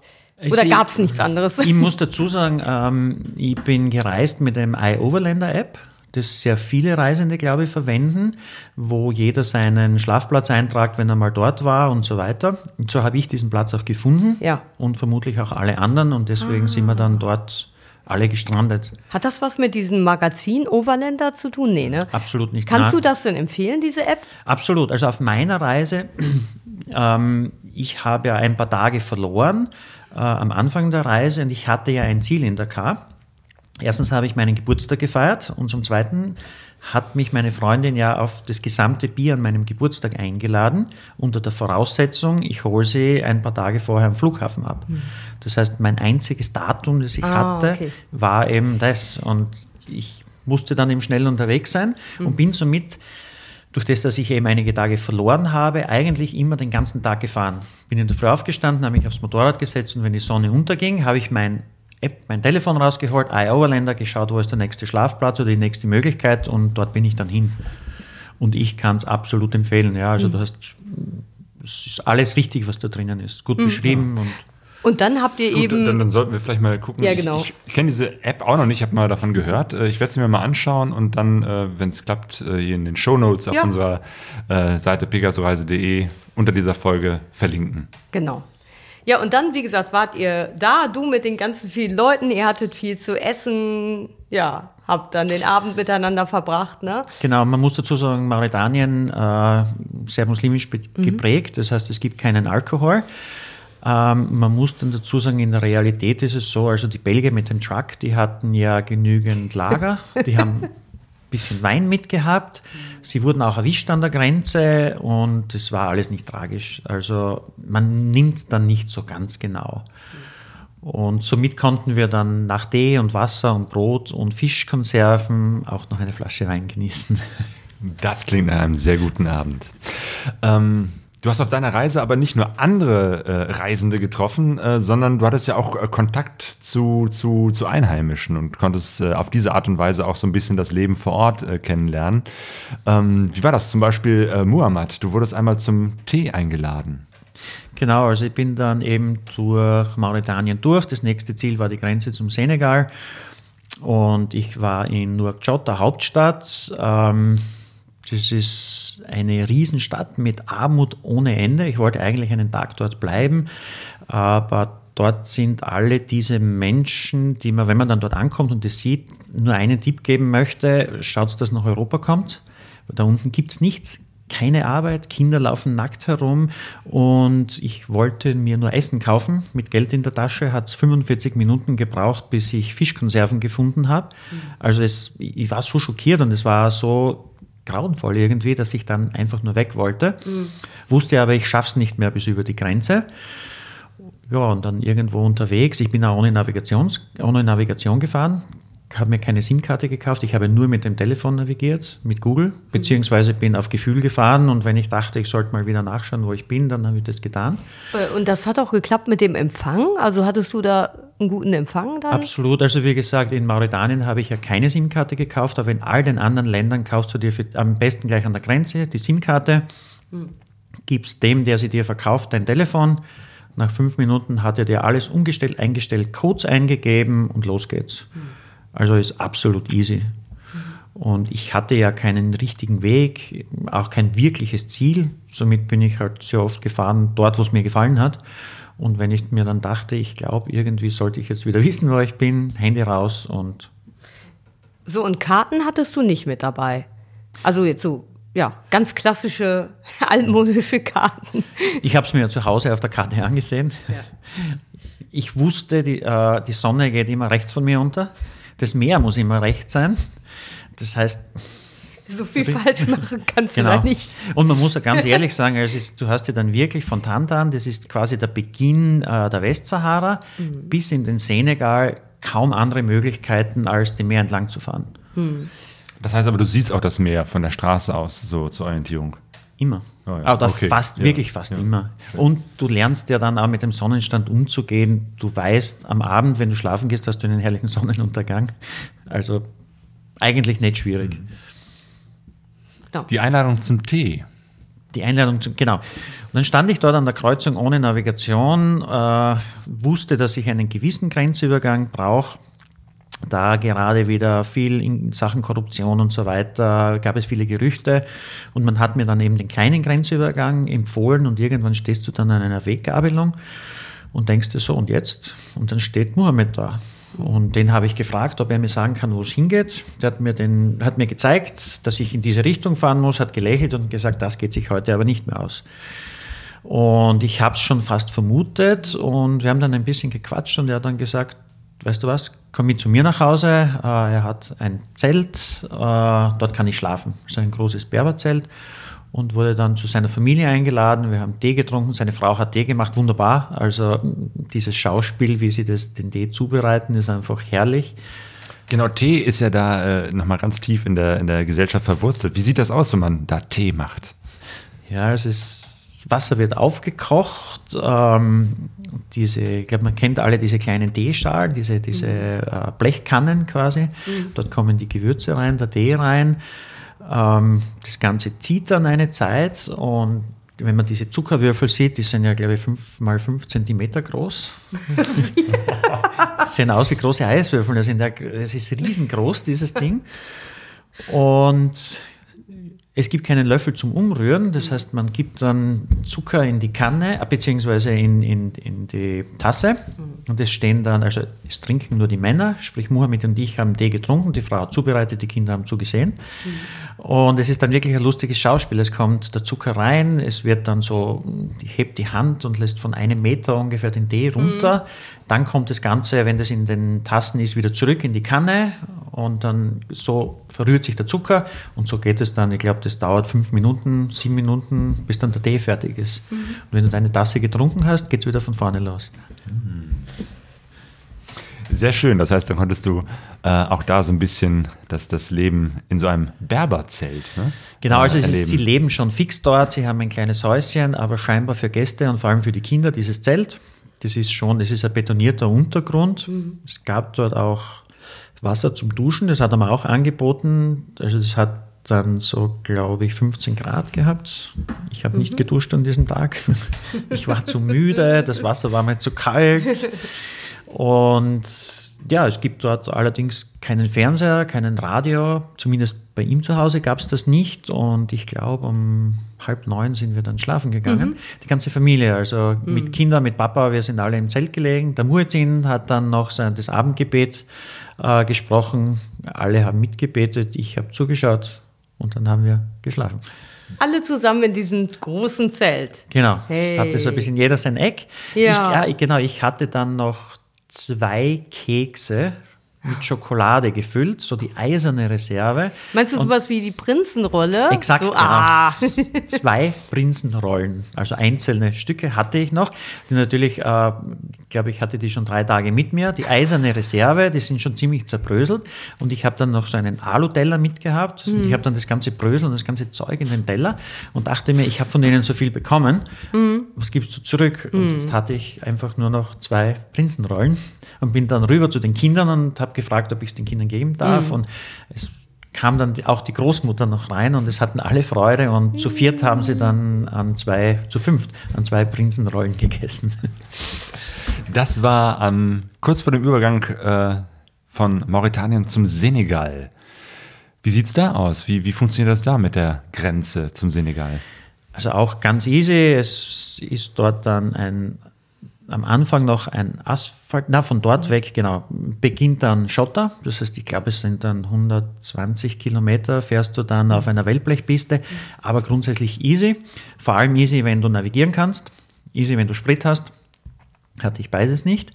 Oder gab es nichts anderes? Ich muss dazu sagen, ähm, ich bin gereist mit dem iOverlander-App, das sehr viele Reisende, glaube ich, verwenden, wo jeder seinen Schlafplatz eintragt, wenn er mal dort war und so weiter. Und so habe ich diesen Platz auch gefunden Ja. und vermutlich auch alle anderen und deswegen sind wir dann dort alle gestrandet. Hat das was mit diesem Magazin Overlander zu tun? Nee, ne? Absolut nicht. Kannst Nein. du das denn empfehlen, diese App? Absolut. Also auf meiner Reise, ähm, ich habe ja ein paar Tage verloren äh, am Anfang der Reise und ich hatte ja ein Ziel in Dakar. Erstens habe ich meinen Geburtstag gefeiert und zum Zweiten hat mich meine Freundin ja auf das gesamte Bier an meinem Geburtstag eingeladen, unter der Voraussetzung, ich hole sie ein paar Tage vorher am Flughafen ab. Das heißt, mein einziges Datum, das ich Ah, hatte, okay. war eben das. Und ich musste dann eben schnell unterwegs sein und bin somit durch das, dass ich eben einige Tage verloren habe, eigentlich immer den ganzen Tag gefahren. Bin in der Früh aufgestanden, habe mich aufs Motorrad gesetzt und wenn die Sonne unterging, habe ich mein App, mein Telefon rausgeholt, iOverlander, geschaut, wo ist der nächste Schlafplatz oder die nächste Möglichkeit und dort bin ich dann hin. Und ich kann es absolut empfehlen. Ja, also du hast, es ist alles richtig, was da drinnen ist. Gut beschrieben und Und dann habt ihr Gut, eben. dann, dann sollten wir vielleicht mal gucken. Ja, genau. Ich, ich, ich kenne diese App auch noch nicht, ich habe mal davon gehört. Äh, Ich werde sie mir mal anschauen und dann, äh, wenn es klappt, äh, hier in den Shownotes auf Ja. unserer Seite pegasoreise.de unter dieser Folge verlinken. Genau. Ja, und dann, wie gesagt, wart ihr da, du mit den ganzen vielen Leuten, ihr hattet viel zu essen, ja, habt dann den Abend miteinander verbracht, ne? Genau, man muss dazu sagen, Mauretanien äh, sehr muslimisch be- geprägt, das heißt, es gibt keinen Alkohol. Ähm, man muss dann dazu sagen, in der Realität ist es so, also die Belgier mit dem Truck, die hatten ja genügend Lager, die haben bisschen Wein mitgehabt, sie wurden auch erwischt an der Grenze und es war alles nicht tragisch. Also man nimmt es dann nicht so ganz genau. Und somit konnten wir dann nach Tee und Wasser und Brot und Fischkonserven auch noch eine Flasche Wein genießen. Das klingt nach einem sehr guten Abend. Ähm, du hast auf deiner Reise aber nicht nur andere äh, Reisende getroffen, äh, sondern du hattest ja auch äh, Kontakt zu, zu, zu Einheimischen und konntest äh, auf diese Art und Weise auch so ein bisschen das Leben vor Ort äh, kennenlernen. Ähm, wie war das zum Beispiel, äh, Muhammad? Du wurdest einmal zum Tee eingeladen. Genau, also ich bin dann eben durch Mauretanien durch. Das nächste Ziel war die Grenze zum Senegal. Und ich war in Nouakchott, der Hauptstadt. Ähm, das ist eine Riesenstadt mit Armut ohne Ende. Ich wollte eigentlich einen Tag dort bleiben, aber dort sind alle diese Menschen, die man, wenn man dann dort ankommt und das sieht, nur einen Tipp geben möchte, schaut, dass nach Europa kommt. Da unten gibt es nichts, keine Arbeit, Kinder laufen nackt herum und ich wollte mir nur Essen kaufen. Mit Geld in der Tasche hat es 45 Minuten gebraucht, bis ich Fischkonserven gefunden habe. Also es, ich war so schockiert und es war so grauenvoll irgendwie, dass ich dann einfach nur weg wollte. Mhm. Wusste aber, ich schaffe es nicht mehr bis über die Grenze. Ja, und dann irgendwo unterwegs. Ich bin auch ohne, Navigations, ohne Navigation gefahren, habe mir keine SIM-Karte gekauft, ich habe nur mit dem Telefon navigiert, mit Google, beziehungsweise bin auf Gefühl gefahren und wenn ich dachte, ich sollte mal wieder nachschauen, wo ich bin, dann habe ich das getan. Äh, und das hat auch geklappt mit dem Empfang? Also hattest du da einen guten Empfang dann? Absolut, also wie gesagt, in Mauretanien habe ich ja keine SIM-Karte gekauft, aber in all den anderen Ländern kaufst du dir für, am besten gleich an der Grenze die SIM-Karte, hm. gibst dem, der sie dir verkauft, dein Telefon. Nach fünf Minuten hat er dir alles umgestellt, eingestellt, Codes eingegeben und los geht's. Hm. Also ist absolut easy. Und ich hatte ja keinen richtigen Weg, auch kein wirkliches Ziel. Somit bin ich halt sehr oft gefahren, dort, wo es mir gefallen hat. Und wenn ich mir dann dachte, ich glaube, irgendwie sollte ich jetzt wieder wissen, wo ich bin, Handy raus und. So, und Karten hattest du nicht mit dabei? Also jetzt so, ja, ganz klassische altmodische Karten. Ich habe es mir ja zu Hause auf der Karte angesehen. Ja. Ich wusste, die, äh, die Sonne geht immer rechts von mir unter. Das Meer muss immer rechts sein. Das heißt, so viel falsch machen kannst genau. du da nicht. Und man muss ja ganz ehrlich sagen, also ist, du hast ja dann wirklich von Tantan, das ist quasi der Beginn äh, der Westsahara, mhm. bis in den Senegal kaum andere Möglichkeiten, als dem Meer entlang zu fahren. Mhm. Das heißt aber, du siehst auch das Meer von der Straße aus, so zur Orientierung. Immer. Oh ja. Oder okay. fast, ja. wirklich fast ja. immer. Und du lernst ja dann auch mit dem Sonnenstand umzugehen. Du weißt, am Abend, wenn du schlafen gehst, hast du einen herrlichen Sonnenuntergang. Also eigentlich nicht schwierig. Mhm. Die Einladung zum Tee. Die Einladung zum, genau. Und dann stand ich dort an der Kreuzung ohne Navigation, äh, wusste, dass ich einen gewissen Grenzübergang brauche. Da gerade wieder viel in Sachen Korruption und so weiter gab es viele Gerüchte. Und man hat mir dann eben den kleinen Grenzübergang empfohlen und irgendwann stehst du dann an einer Weggabelung und denkst dir so und jetzt? Und dann steht Mohammed da und den habe ich gefragt, ob er mir sagen kann, wo es hingeht. Der hat mir, den, hat mir gezeigt, dass ich in diese Richtung fahren muss, hat gelächelt und gesagt, das geht sich heute aber nicht mehr aus. Und ich habe es schon fast vermutet und wir haben dann ein bisschen gequatscht und er hat dann gesagt, weißt du was, komm mit zu mir nach Hause. Äh, er hat ein Zelt, äh, dort kann ich schlafen. Das ist ein großes Berberzelt und wurde dann zu seiner Familie eingeladen. Wir haben Tee getrunken, seine Frau hat Tee gemacht, wunderbar. Also dieses Schauspiel, wie sie das, den Tee zubereiten, ist einfach herrlich. Genau, Tee ist ja da äh, nochmal ganz tief in der, in der Gesellschaft verwurzelt. Wie sieht das aus, wenn man da Tee macht? Ja, es ist Wasser wird aufgekocht. Ähm, diese, ich glaube, man kennt alle diese kleinen Teeschalen, diese, diese mhm. äh, Blechkannen quasi. Mhm. Dort kommen die Gewürze rein, der Tee rein. Ähm, das Ganze zieht dann eine Zeit und wenn man diese Zuckerwürfel sieht, die sind ja, glaube ich, 5 mal 5 Zentimeter groß. sehen aus wie große Eiswürfel. Das ist riesengroß, dieses Ding. Und es gibt keinen Löffel zum Umrühren, das heißt, man gibt dann Zucker in die Kanne, äh, beziehungsweise in, in, in die Tasse. Und es stehen dann, also es trinken nur die Männer, sprich Mohammed und ich haben Tee getrunken, die Frau hat zubereitet, die Kinder haben zugesehen. Und es ist dann wirklich ein lustiges Schauspiel. Es kommt der Zucker rein, es wird dann so, die hebt die Hand und lässt von einem Meter ungefähr den Tee runter. Mhm. Dann kommt das Ganze, wenn das in den Tassen ist, wieder zurück in die Kanne und dann so verrührt sich der Zucker und so geht es dann. Ich glaube, das dauert fünf Minuten, sieben Minuten, bis dann der Tee fertig ist. Mhm. Und wenn du deine Tasse getrunken hast, geht es wieder von vorne los. Sehr schön. Das heißt, dann konntest du äh, auch da so ein bisschen das, das Leben in so einem Berberzelt. Ne? Genau, also äh, es ist, sie leben schon fix dort, sie haben ein kleines Häuschen, aber scheinbar für Gäste und vor allem für die Kinder dieses Zelt. Das ist schon, es ist ein betonierter Untergrund. Es gab dort auch Wasser zum Duschen, das hat er mir auch angeboten. Also das hat dann so, glaube ich, 15 Grad gehabt. Ich habe nicht geduscht an diesem Tag. Ich war zu müde, das Wasser war mir zu kalt. Und ja, es gibt dort allerdings keinen Fernseher, keinen Radio. Zumindest bei ihm zu Hause gab es das nicht. Und ich glaube, um halb neun sind wir dann schlafen gegangen. Die ganze Familie, also mit Kindern, mit Papa, wir sind alle im Zelt gelegen. Der Muezzin hat dann noch sein, das Abendgebet äh, gesprochen. Alle haben mitgebetet, ich habe zugeschaut und dann haben wir geschlafen. Alle zusammen in diesem großen Zelt. Genau, Hey. es hatte so ein bisschen jeder sein Eck. Ja. Ich, ja, genau, ich hatte dann noch zwei Kekse mit Schokolade gefüllt, so die eiserne Reserve. Meinst du sowas wie die Prinzenrolle? Exakt, so, genau. ah. Zwei Prinzenrollen, also einzelne Stücke hatte ich noch. Die natürlich, äh, ich glaube, ich hatte die schon drei Tage mit mir. Die eiserne Reserve, die sind schon ziemlich zerbröselt. Und ich habe dann noch so einen Alu-Teller mitgehabt. Und ich habe dann das ganze Brösel und das ganze Zeug in den Teller und dachte mir, ich habe von denen so viel bekommen. Was gibst du zurück? Und jetzt hatte ich einfach nur noch zwei Prinzenrollen und bin dann rüber zu den Kindern und habe gefragt, ob ich es den Kindern geben darf. Und es kam dann auch die Großmutter noch rein und es hatten alle Freude und zu viert haben sie dann an zwei, zu fünft, an zwei Prinzenrollen gegessen. Das war ähm, kurz vor dem Übergang äh, von Mauretanien zum Senegal. Wie sieht es da aus? Wie, wie funktioniert das da mit der Grenze zum Senegal? Also auch ganz easy, es ist dort dann ein, am Anfang noch ein Asphalt, na von dort weg, genau, beginnt dann Schotter, das heißt, ich glaube, es sind dann 120 Kilometer, fährst du dann auf einer Wellblechpiste, aber grundsätzlich easy, vor allem easy, wenn du navigieren kannst, easy, wenn du Sprit hast, hatte ich beides nicht.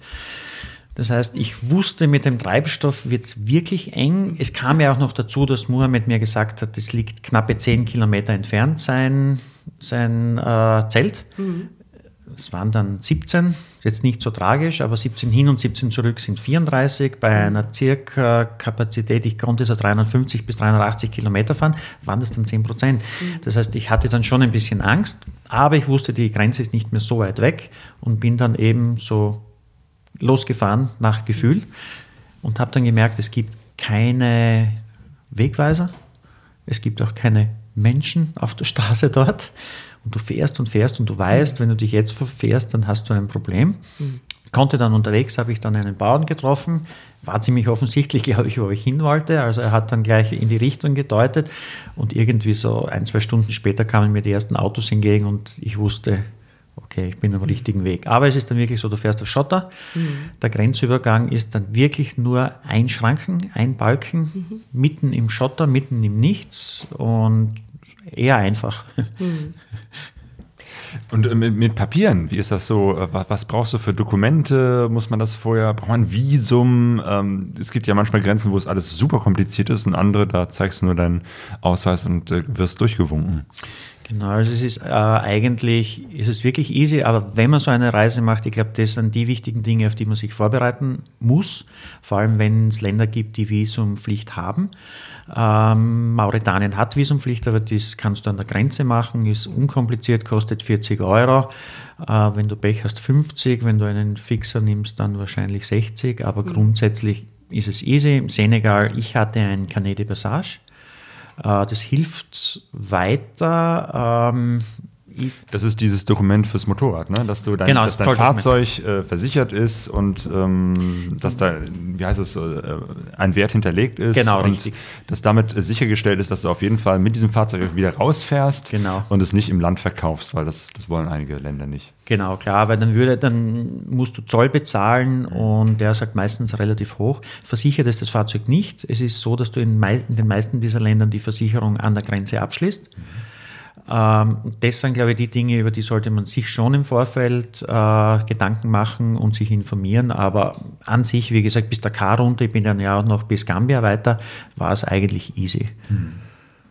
Das heißt, ich wusste, mit dem Treibstoff wird es wirklich eng. Es kam ja auch noch dazu, dass Mohammed mir gesagt hat, es liegt knappe 10 Kilometer entfernt, sein, sein äh, Zelt. Es waren dann 17, jetzt nicht so tragisch, aber 17 hin und 17 zurück sind 34. Bei einer circa Kapazität, ich konnte so 350 bis 380 Kilometer fahren, waren das dann 10 Prozent. Das heißt, ich hatte dann schon ein bisschen Angst, aber ich wusste, die Grenze ist nicht mehr so weit weg und bin dann eben so losgefahren nach Gefühl und habe dann gemerkt, es gibt keine Wegweiser, es gibt auch keine Menschen auf der Straße dort. Und du fährst und fährst und du weißt, wenn du dich jetzt verfährst, dann hast du ein Problem. Konnte dann unterwegs, habe ich dann einen Bauern getroffen, war ziemlich offensichtlich, glaube ich, wo ich hin wollte. Also er hat dann gleich in die Richtung gedeutet und irgendwie so ein, zwei Stunden später kamen mir die ersten Autos entgegen und ich wusste, okay, ich bin am richtigen Weg. Aber es ist dann wirklich so, du fährst auf Schotter. Der Grenzübergang ist dann wirklich nur ein Schranken, ein Balken, mitten im Schotter, mitten im Nichts und eher einfach. Und äh, mit, mit Papieren, wie ist das so? Äh, Was, was brauchst du für Dokumente? Muss man das vorher, braucht man Visum? Ähm, es gibt ja manchmal Grenzen, wo es alles super kompliziert ist und andere, da zeigst du nur deinen Ausweis und äh, wirst durchgewunken. Genau, also es ist äh, eigentlich, ist es wirklich easy, aber wenn man so eine Reise macht, ich glaube, das sind die wichtigen Dinge, auf die man sich vorbereiten muss, vor allem wenn es Länder gibt, die Visumpflicht haben. Ähm, Mauretanien hat Visumpflicht, aber das kannst du an der Grenze machen, ist unkompliziert, kostet 40 Euro. Äh, wenn du Pech hast, 50, wenn du einen Fixer nimmst, dann wahrscheinlich 60, aber grundsätzlich ist es easy. Im Senegal, ich hatte ein Canet de Passage. Äh, Das hilft weiter. Ist, Das ist dieses Dokument fürs Motorrad, ne? dass, du dein, Genau, dass das dein. Fahrzeug äh, versichert ist und ähm, dass da, wie heißt es, äh, ein Wert hinterlegt ist. Genau, und richtig. Dass damit äh, sichergestellt ist, dass du auf jeden Fall mit diesem Fahrzeug wieder rausfährst Genau. und es nicht im Land verkaufst, weil das, das wollen einige Länder nicht. Genau, klar, weil dann würde, dann musst du Zoll bezahlen und der sagt meistens relativ hoch. Versichert ist das Fahrzeug nicht. Es ist so, dass du in, mei- in den meisten dieser Ländern die Versicherung an der Grenze abschließt. Ähm, das sind, glaube ich, die Dinge, über die sollte man sich schon im Vorfeld äh, Gedanken machen und sich informieren. Aber an sich, wie gesagt, bis Dakar runter, ich bin dann ja auch noch bis Gambia weiter, war es eigentlich easy.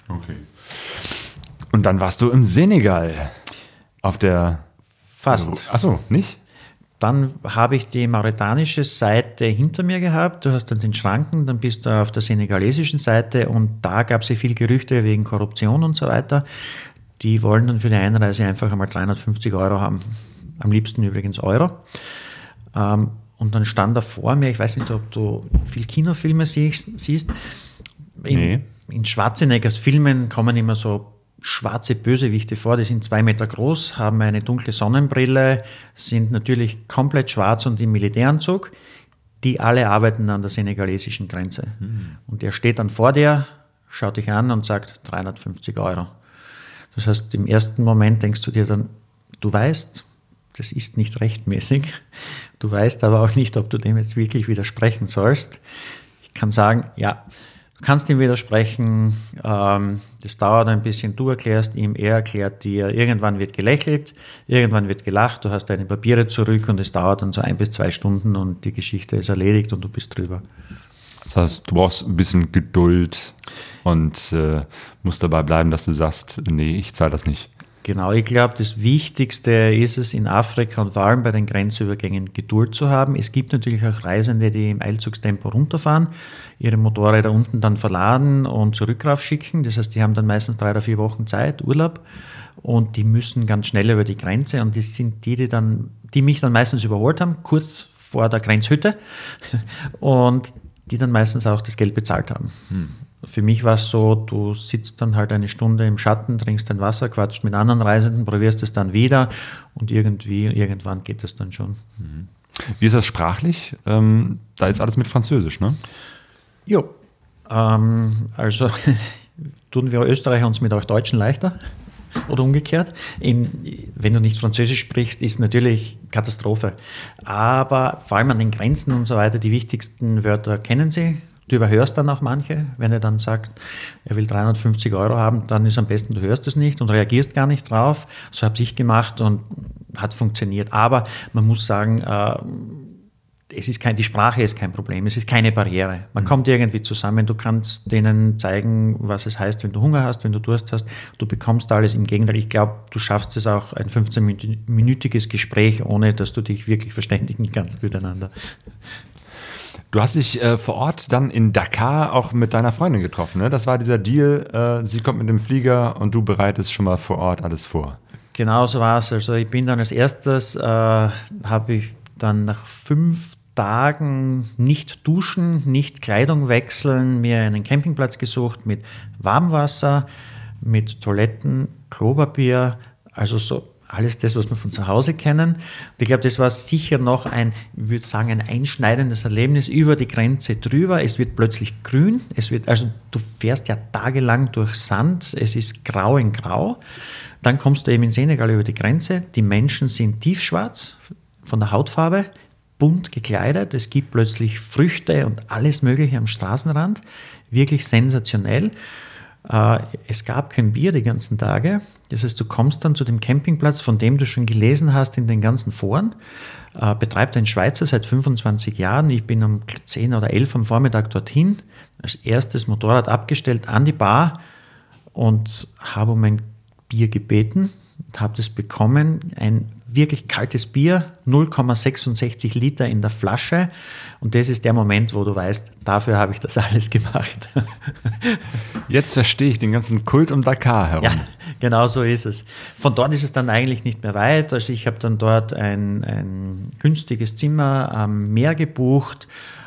Okay. Und dann warst du im Senegal auf der. Fast. Achso, nicht? dann habe ich die mauretanische Seite hinter mir gehabt. Du hast dann den Schranken, dann bist du auf der senegalesischen Seite und da gab es ja viel Gerüchte wegen Korruption und so weiter. Die wollen dann für die Einreise einfach einmal 350 Euro haben. Am liebsten übrigens Euro. Ähm, und dann stand da vor mir, ich weiß nicht, ob du viel Kinofilme siehst. In, nee. in Schwarzeneggers Filmen kommen immer so schwarze Bösewichte vor, die sind zwei Meter groß, haben eine dunkle Sonnenbrille, sind natürlich komplett schwarz und im Militäranzug. Die alle arbeiten an der senegalesischen Grenze. Mhm. Und der steht dann vor dir, schaut dich an und sagt 350 Euro. Das heißt, im ersten Moment denkst du dir dann, du weißt, das ist nicht rechtmäßig. Du weißt aber auch nicht, ob du dem jetzt wirklich widersprechen sollst. Ich kann sagen, ja, Du kannst ihm widersprechen, ähm, das dauert ein bisschen, du erklärst ihm, er erklärt dir, irgendwann wird gelächelt, irgendwann wird gelacht, du hast deine Papiere zurück und es dauert dann so ein bis zwei Stunden und die Geschichte ist erledigt und du bist drüber. Das heißt, du brauchst ein bisschen Geduld und äh, musst dabei bleiben, dass du sagst, nee, ich zahle das nicht. Genau, ich glaube, das Wichtigste ist es in Afrika und vor allem bei den Grenzübergängen Geduld zu haben. Es gibt natürlich auch Reisende, die im Eilzugstempo runterfahren, ihre Motorräder unten dann verladen und zurück schicken. Das heißt, die haben dann meistens drei oder vier Wochen Zeit, Urlaub und die müssen ganz schnell über die Grenze und das sind die, die dann, die mich dann meistens überholt haben, kurz vor der Grenzhütte und die dann meistens auch das Geld bezahlt haben. Hm. Für mich war es so, du sitzt dann halt eine Stunde im Schatten, trinkst dein Wasser, quatscht mit anderen Reisenden, probierst es dann wieder und irgendwie, irgendwann geht es dann schon. Mhm. Wie ist das sprachlich? Ähm, da ist alles mit Französisch, ne? Jo. Ähm, also tun wir Österreicher uns mit euch Deutschen leichter oder umgekehrt. In, wenn du nicht Französisch sprichst, ist natürlich Katastrophe. Aber vor allem an den Grenzen und so weiter, die wichtigsten Wörter kennen sie. Du überhörst dann auch manche, wenn er dann sagt, er will 350 Euro haben, dann ist am besten, du hörst es nicht und reagierst gar nicht drauf. So habe ich gemacht und hat funktioniert. Aber man muss sagen, äh, es ist kein, die Sprache ist kein Problem, es ist keine Barriere. Man mhm. kommt irgendwie zusammen, du kannst denen zeigen, was es heißt, wenn du Hunger hast, wenn du Durst hast. Du bekommst alles im Gegenteil. Ich glaube, du schaffst es auch, ein 15-minütiges Gespräch, ohne dass du dich wirklich verständigen kannst miteinander. Du hast dich äh, vor Ort dann in Dakar auch mit deiner Freundin getroffen. Ne? Das war dieser Deal, äh, sie kommt mit dem Flieger und du bereitest schon mal vor Ort alles vor. Genau so war es. Also ich bin dann als erstes, äh, habe ich dann nach fünf Tagen nicht duschen, nicht Kleidung wechseln, mir einen Campingplatz gesucht mit Warmwasser, mit Toiletten, Klopapier, also so alles das, was wir von zu Hause kennen. Und ich glaube, das war sicher noch ein, ich würde sagen, ein einschneidendes Erlebnis über die Grenze drüber. Es wird plötzlich grün. Es wird, also du fährst ja tagelang durch Sand. Es ist grau in grau. Dann kommst du eben in Senegal über die Grenze. Die Menschen sind tiefschwarz von der Hautfarbe, bunt gekleidet. Es gibt plötzlich Früchte und alles Mögliche am Straßenrand. Wirklich sensationell. Äh, es gab kein Bier die ganzen Tage. Das heißt, du kommst dann zu dem Campingplatz, von dem du schon gelesen hast in den ganzen Foren. Äh, betreibt ein Schweizer seit 25 Jahren. Ich bin um 10 oder 11 am Vormittag dorthin, als erstes Motorrad abgestellt an die Bar und habe um ein Bier gebeten und habe das bekommen. Ein wirklich kaltes Bier, 0,66 Liter in der Flasche. Und das ist der Moment, wo du weißt, dafür habe ich das alles gemacht. Jetzt verstehe ich den ganzen Kult um Dakar herum. Ja, genau so ist es. Von dort ist es dann eigentlich nicht mehr weit. Also ich habe dann dort ein, ein günstiges Zimmer am Meer gebucht.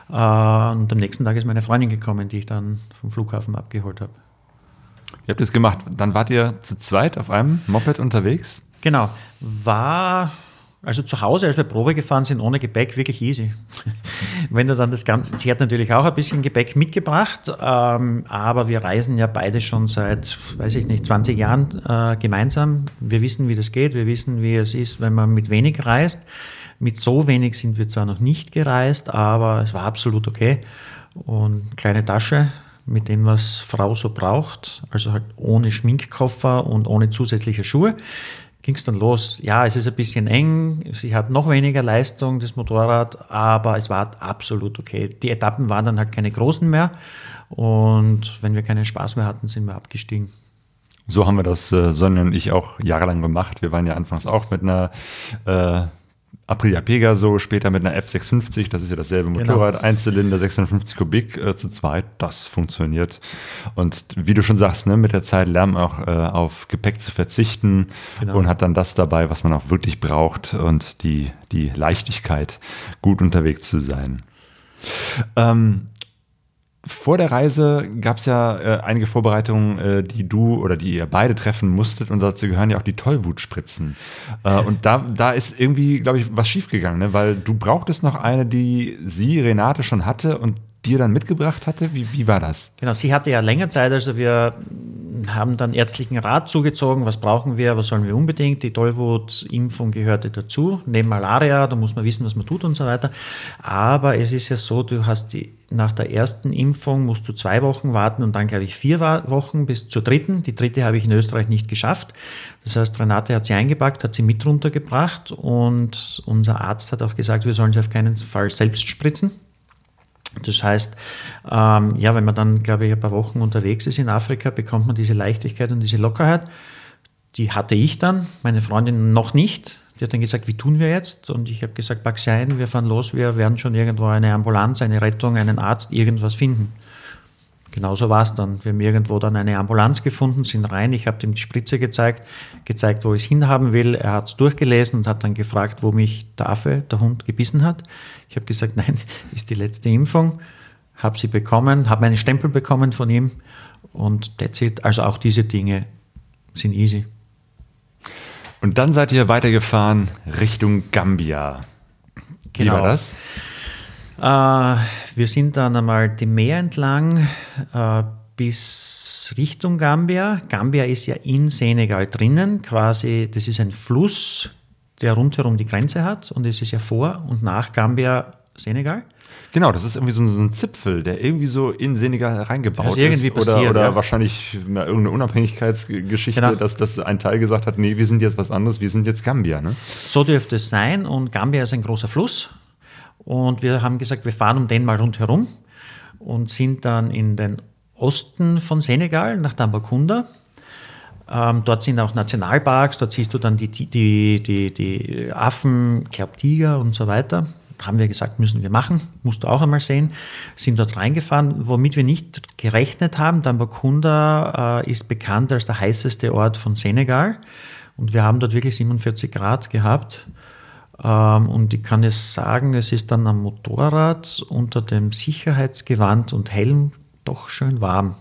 Äh, und am nächsten Tag ist meine Freundin gekommen, die ich dann vom Flughafen abgeholt habe. Ihr habt das gemacht. Dann wart ihr zu zweit auf einem Moped unterwegs? Genau. War also zu Hause, als wir Probe gefahren sind, ohne Gepäck, wirklich easy. Wenn du dann das Ganze, sie hat natürlich auch ein bisschen Gepäck mitgebracht, ähm, aber wir reisen ja beide schon seit, weiß ich nicht, 20 Jahren äh, gemeinsam. Wir wissen, wie das geht, wir wissen, wie es ist, wenn man mit wenig reist. Mit so wenig sind wir zwar noch nicht gereist, aber es war absolut okay. Und kleine Tasche, mit dem, was Frau so braucht, also halt ohne Schminkkoffer und ohne zusätzliche Schuhe ging es dann los. Ja, es ist ein bisschen eng, sie hat noch weniger Leistung, das Motorrad, aber es war absolut okay. Die Etappen waren dann halt keine großen mehr und wenn wir keinen Spaß mehr hatten, sind wir abgestiegen. So haben wir das, äh, Sonja und ich, auch jahrelang gemacht. Wir waren ja anfangs auch mit einer äh, Aprilia Pegaso, später mit einer F650, das ist ja dasselbe Genau. Motorrad, Einzylinder, 650 Kubik äh, zu zweit, das funktioniert. Und wie du schon sagst, ne, mit der Zeit lernt man auch äh, auf Gepäck zu verzichten Genau. und hat dann das dabei, was man auch wirklich braucht und die, die Leichtigkeit, gut unterwegs zu sein. Ähm, vor der Reise gab es ja äh, einige Vorbereitungen, äh, die du oder die ihr beide treffen musstet und dazu gehören ja auch die Tollwutspritzen. Äh, und da, da ist irgendwie, glaube ich, was schiefgegangen, ne? weil du brauchtest noch eine, die sie, Renate, schon hatte und dir dann mitgebracht hatte. Wie, wie war das? Genau, sie hatte ja länger Zeit, also wir haben dann ärztlichen Rat zugezogen, was brauchen wir, was sollen wir unbedingt. Die Tollwut-Impfung gehörte dazu, neben Malaria, da muss man wissen, was man tut und so weiter. Aber es ist ja so, du hast die, nach der ersten Impfung musst du zwei Wochen warten und dann, glaube ich, vier Wochen bis zur dritten. Die dritte habe ich in Österreich nicht geschafft. Das heißt, Renate hat sie eingepackt, hat sie mit runtergebracht und unser Arzt hat auch gesagt, wir sollen sie auf keinen Fall selbst spritzen. Das heißt, ähm, ja, wenn man dann, glaube ich, ein paar Wochen unterwegs ist in Afrika, bekommt man diese Leichtigkeit und diese Lockerheit. Die hatte ich dann, meine Freundin noch nicht. Die hat dann gesagt, wie tun wir jetzt? Und ich habe gesagt, pack sie ein, wir fahren los, wir werden schon irgendwo eine Ambulanz, eine Rettung, einen Arzt, irgendwas finden. Genauso war es dann. Wir haben irgendwo dann eine Ambulanz gefunden, sind rein. Ich habe ihm die Spritze gezeigt, gezeigt, wo ich es hinhaben will. Er hat es durchgelesen und hat dann gefragt, wo mich der Affe, der Hund, gebissen hat. Ich habe gesagt, nein, ist die letzte Impfung. Habe sie bekommen, habe meinen Stempel bekommen von ihm und that's it. Also auch diese Dinge sind easy. Und dann seid ihr weitergefahren Richtung Gambia. Wie Genau. war das? Äh, wir sind dann einmal die Meer entlang äh, bis Richtung Gambia. Gambia ist ja in Senegal drinnen, quasi, das ist ein Fluss, der rundherum die Grenze hat und es ist ja vor und nach Gambia Senegal. Genau, das ist irgendwie so ein, so ein Zipfel, der irgendwie so in Senegal reingebaut Das ist irgendwie ist. Oder, passiert, oder ja. wahrscheinlich na, irgendeine Unabhängigkeitsgeschichte, Genau. dass, dass ein Teil gesagt hat, nee, wir sind jetzt was anderes, wir sind jetzt Gambia. Ne? So dürfte es sein und Gambia ist ein großer Fluss und wir haben gesagt, wir fahren um den mal rundherum und sind dann in den Osten von Senegal nach Tambacounda. Ähm, dort sind auch Nationalparks, dort siehst du dann die, die, die, die, die Affen, ich glaube Tiger und so weiter. Haben wir gesagt, müssen wir machen, musst du auch einmal sehen. Sind dort reingefahren, womit wir nicht gerechnet haben. Tambacounda äh, ist bekannt als der heißeste Ort von Senegal und wir haben dort wirklich 47 Grad gehabt. Ähm, und ich kann jetzt sagen, es ist dann am Motorrad unter dem Sicherheitsgewand und Helm doch schön warm.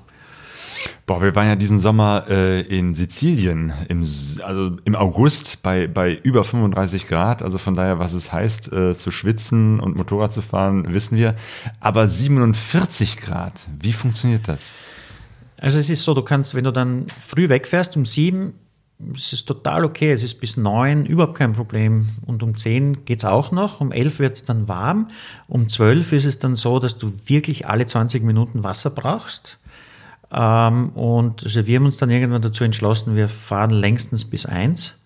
Boah, wir waren ja diesen Sommer äh, in Sizilien, im, also im August bei, bei über 35 Grad. Also von daher, was es heißt, äh, zu schwitzen und Motorrad zu fahren, wissen wir. Aber 47 Grad, wie funktioniert das? Also es ist so, du kannst, wenn du dann früh wegfährst um sieben, es ist total okay, es ist bis neun überhaupt kein Problem. Und um zehn geht es auch noch, um elf wird es dann warm, um zwölf ist es dann so, dass du wirklich alle 20 Minuten Wasser brauchst. Ähm, und also wir haben uns dann irgendwann dazu entschlossen, wir fahren längstens bis eins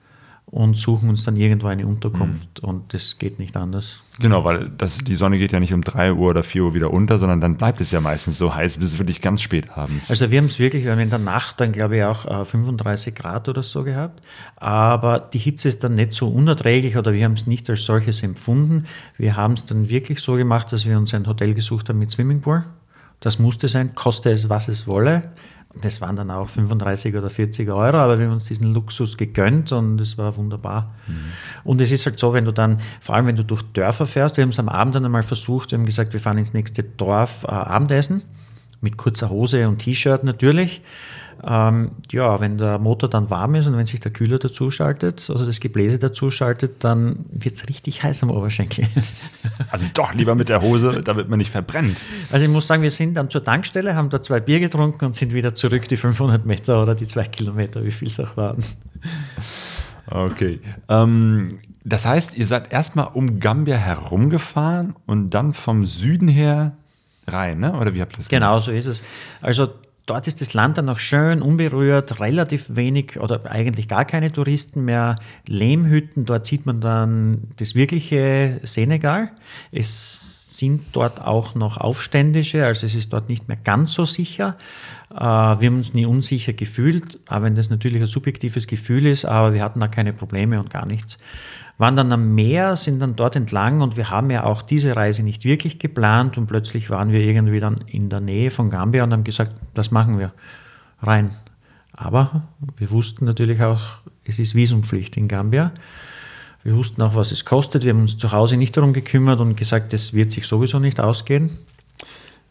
und suchen uns dann irgendwo eine Unterkunft und das geht nicht anders. Genau, weil das, die Sonne geht ja nicht um 3 Uhr oder 4 Uhr wieder unter, sondern dann bleibt es ja meistens so heiß bis wirklich ganz spät abends. Also wir haben es wirklich, wir haben in der Nacht dann glaube ich auch äh, 35 Grad oder so gehabt, aber die Hitze ist dann nicht so unerträglich oder wir haben es nicht als solches empfunden. Wir haben es dann wirklich so gemacht, dass wir uns ein Hotel gesucht haben mit Swimmingpool. Das musste sein, koste es, was es wolle. Das waren dann auch 35 oder 40 Euro, aber wir haben uns diesen Luxus gegönnt und es war wunderbar. Und es ist halt so, wenn du dann, vor allem wenn du durch Dörfer fährst, wir haben es am Abend dann einmal versucht, wir haben gesagt, wir fahren ins nächste Dorf äh, Abendessen mit kurzer Hose und T-Shirt natürlich. Ähm, ja, wenn der Motor dann warm ist und wenn sich der Kühler dazu schaltet, also das Gebläse dazu schaltet, dann wird es richtig heiß am Oberschenkel. Also doch lieber mit der Hose, damit man nicht verbrennt. Also ich muss sagen, wir sind dann zur Tankstelle, haben da zwei Bier getrunken und sind wieder zurück die 500 Meter oder die zwei Kilometer, wie viel es auch waren. Okay. Ähm, das heißt, ihr seid erstmal um Gambia herumgefahren und dann vom Süden her rein, ne? Oder wie habt ihr das Genau, so ist es. Also dort ist das Land dann noch schön unberührt, relativ wenig oder eigentlich gar keine Touristen mehr. Lehmhütten, dort sieht man dann das wirkliche Senegal. Es sind dort auch noch Aufständische, also es ist dort nicht mehr ganz so sicher. Äh, Wir haben uns nie unsicher gefühlt, auch wenn das natürlich ein subjektives Gefühl ist, aber wir hatten da keine Probleme und gar nichts. Waren dann am Meer, sind dann dort entlang und wir haben ja auch diese Reise nicht wirklich geplant und plötzlich waren wir irgendwie dann in der Nähe von Gambia und haben gesagt, das machen wir rein. Aber wir wussten natürlich auch, es ist Visumpflicht in Gambia. Wir wussten auch, was es kostet. Wir haben uns zu Hause nicht darum gekümmert und gesagt, das wird sich sowieso nicht ausgehen.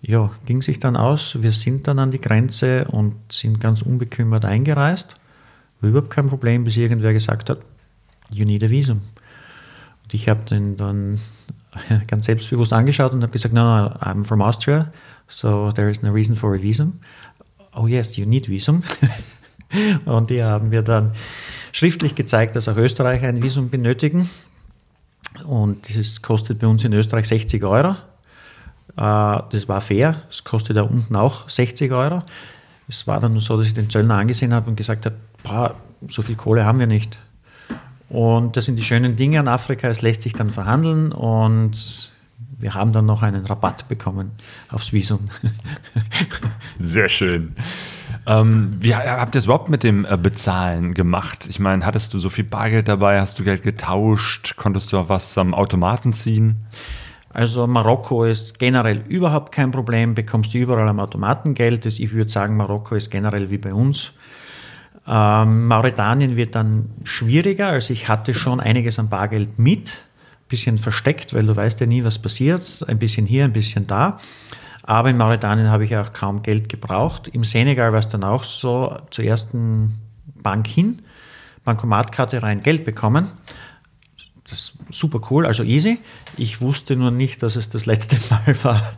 Ja, ging sich dann aus. Wir sind dann an die Grenze und sind ganz unbekümmert eingereist. War überhaupt kein Problem, bis irgendwer gesagt hat, you need a visum. Und ich habe den dann ganz selbstbewusst angeschaut und habe gesagt, no, no, I'm from Austria, so there is no reason for a visum. Oh yes, you need visum. und die haben mir dann schriftlich gezeigt, dass auch Österreicher ein Visum benötigen. Und das kostet bei uns in Österreich 60 Euro. Äh, das war fair. Es kostet da unten auch 60 Euro. Es war dann nur so, dass ich den Zöllner angesehen habe und gesagt habe, so viel Kohle haben wir nicht. Und das sind die schönen Dinge an Afrika. Es lässt sich dann verhandeln und wir haben dann noch einen Rabatt bekommen aufs Visum. Sehr schön. Ähm, wie habt ihr es überhaupt mit dem äh, Bezahlen gemacht? Ich meine, hattest du so viel Bargeld dabei? Hast du Geld getauscht? Konntest du auch was am Automaten ziehen? Also Marokko ist generell überhaupt kein Problem, bekommst du überall am Automaten Geld. Ich würde sagen, Marokko ist generell wie bei uns. Ähm, Mauretanien wird dann schwieriger. Also ich hatte schon einiges an Bargeld mit, bisschen versteckt, weil du weißt ja nie, was passiert. Ein bisschen hier, ein bisschen da. Aber in Mauretanien habe ich auch kaum Geld gebraucht. Im Senegal war es dann auch so, zur ersten Bank hin, Bankomatkarte rein, Geld bekommen. Das ist super cool, also easy. Ich wusste nur nicht, dass es das letzte Mal war,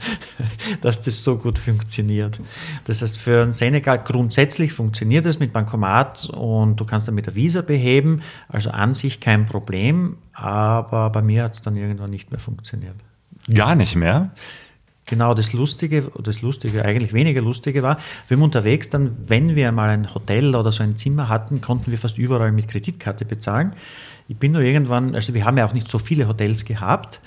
dass das so gut funktioniert. Das heißt, für ein Senegal grundsätzlich funktioniert es mit Bankomat und du kannst damit der Visa beheben. Also an sich kein Problem, aber bei mir hat es dann irgendwann nicht mehr funktioniert. Gar nicht mehr? Genau, das Lustige, das Lustige, eigentlich weniger Lustige war, wir haben unterwegs dann, wenn wir mal ein Hotel oder so ein Zimmer hatten, konnten wir fast überall mit Kreditkarte bezahlen. Ich bin nur irgendwann, also wir haben ja auch nicht so viele Hotels gehabt,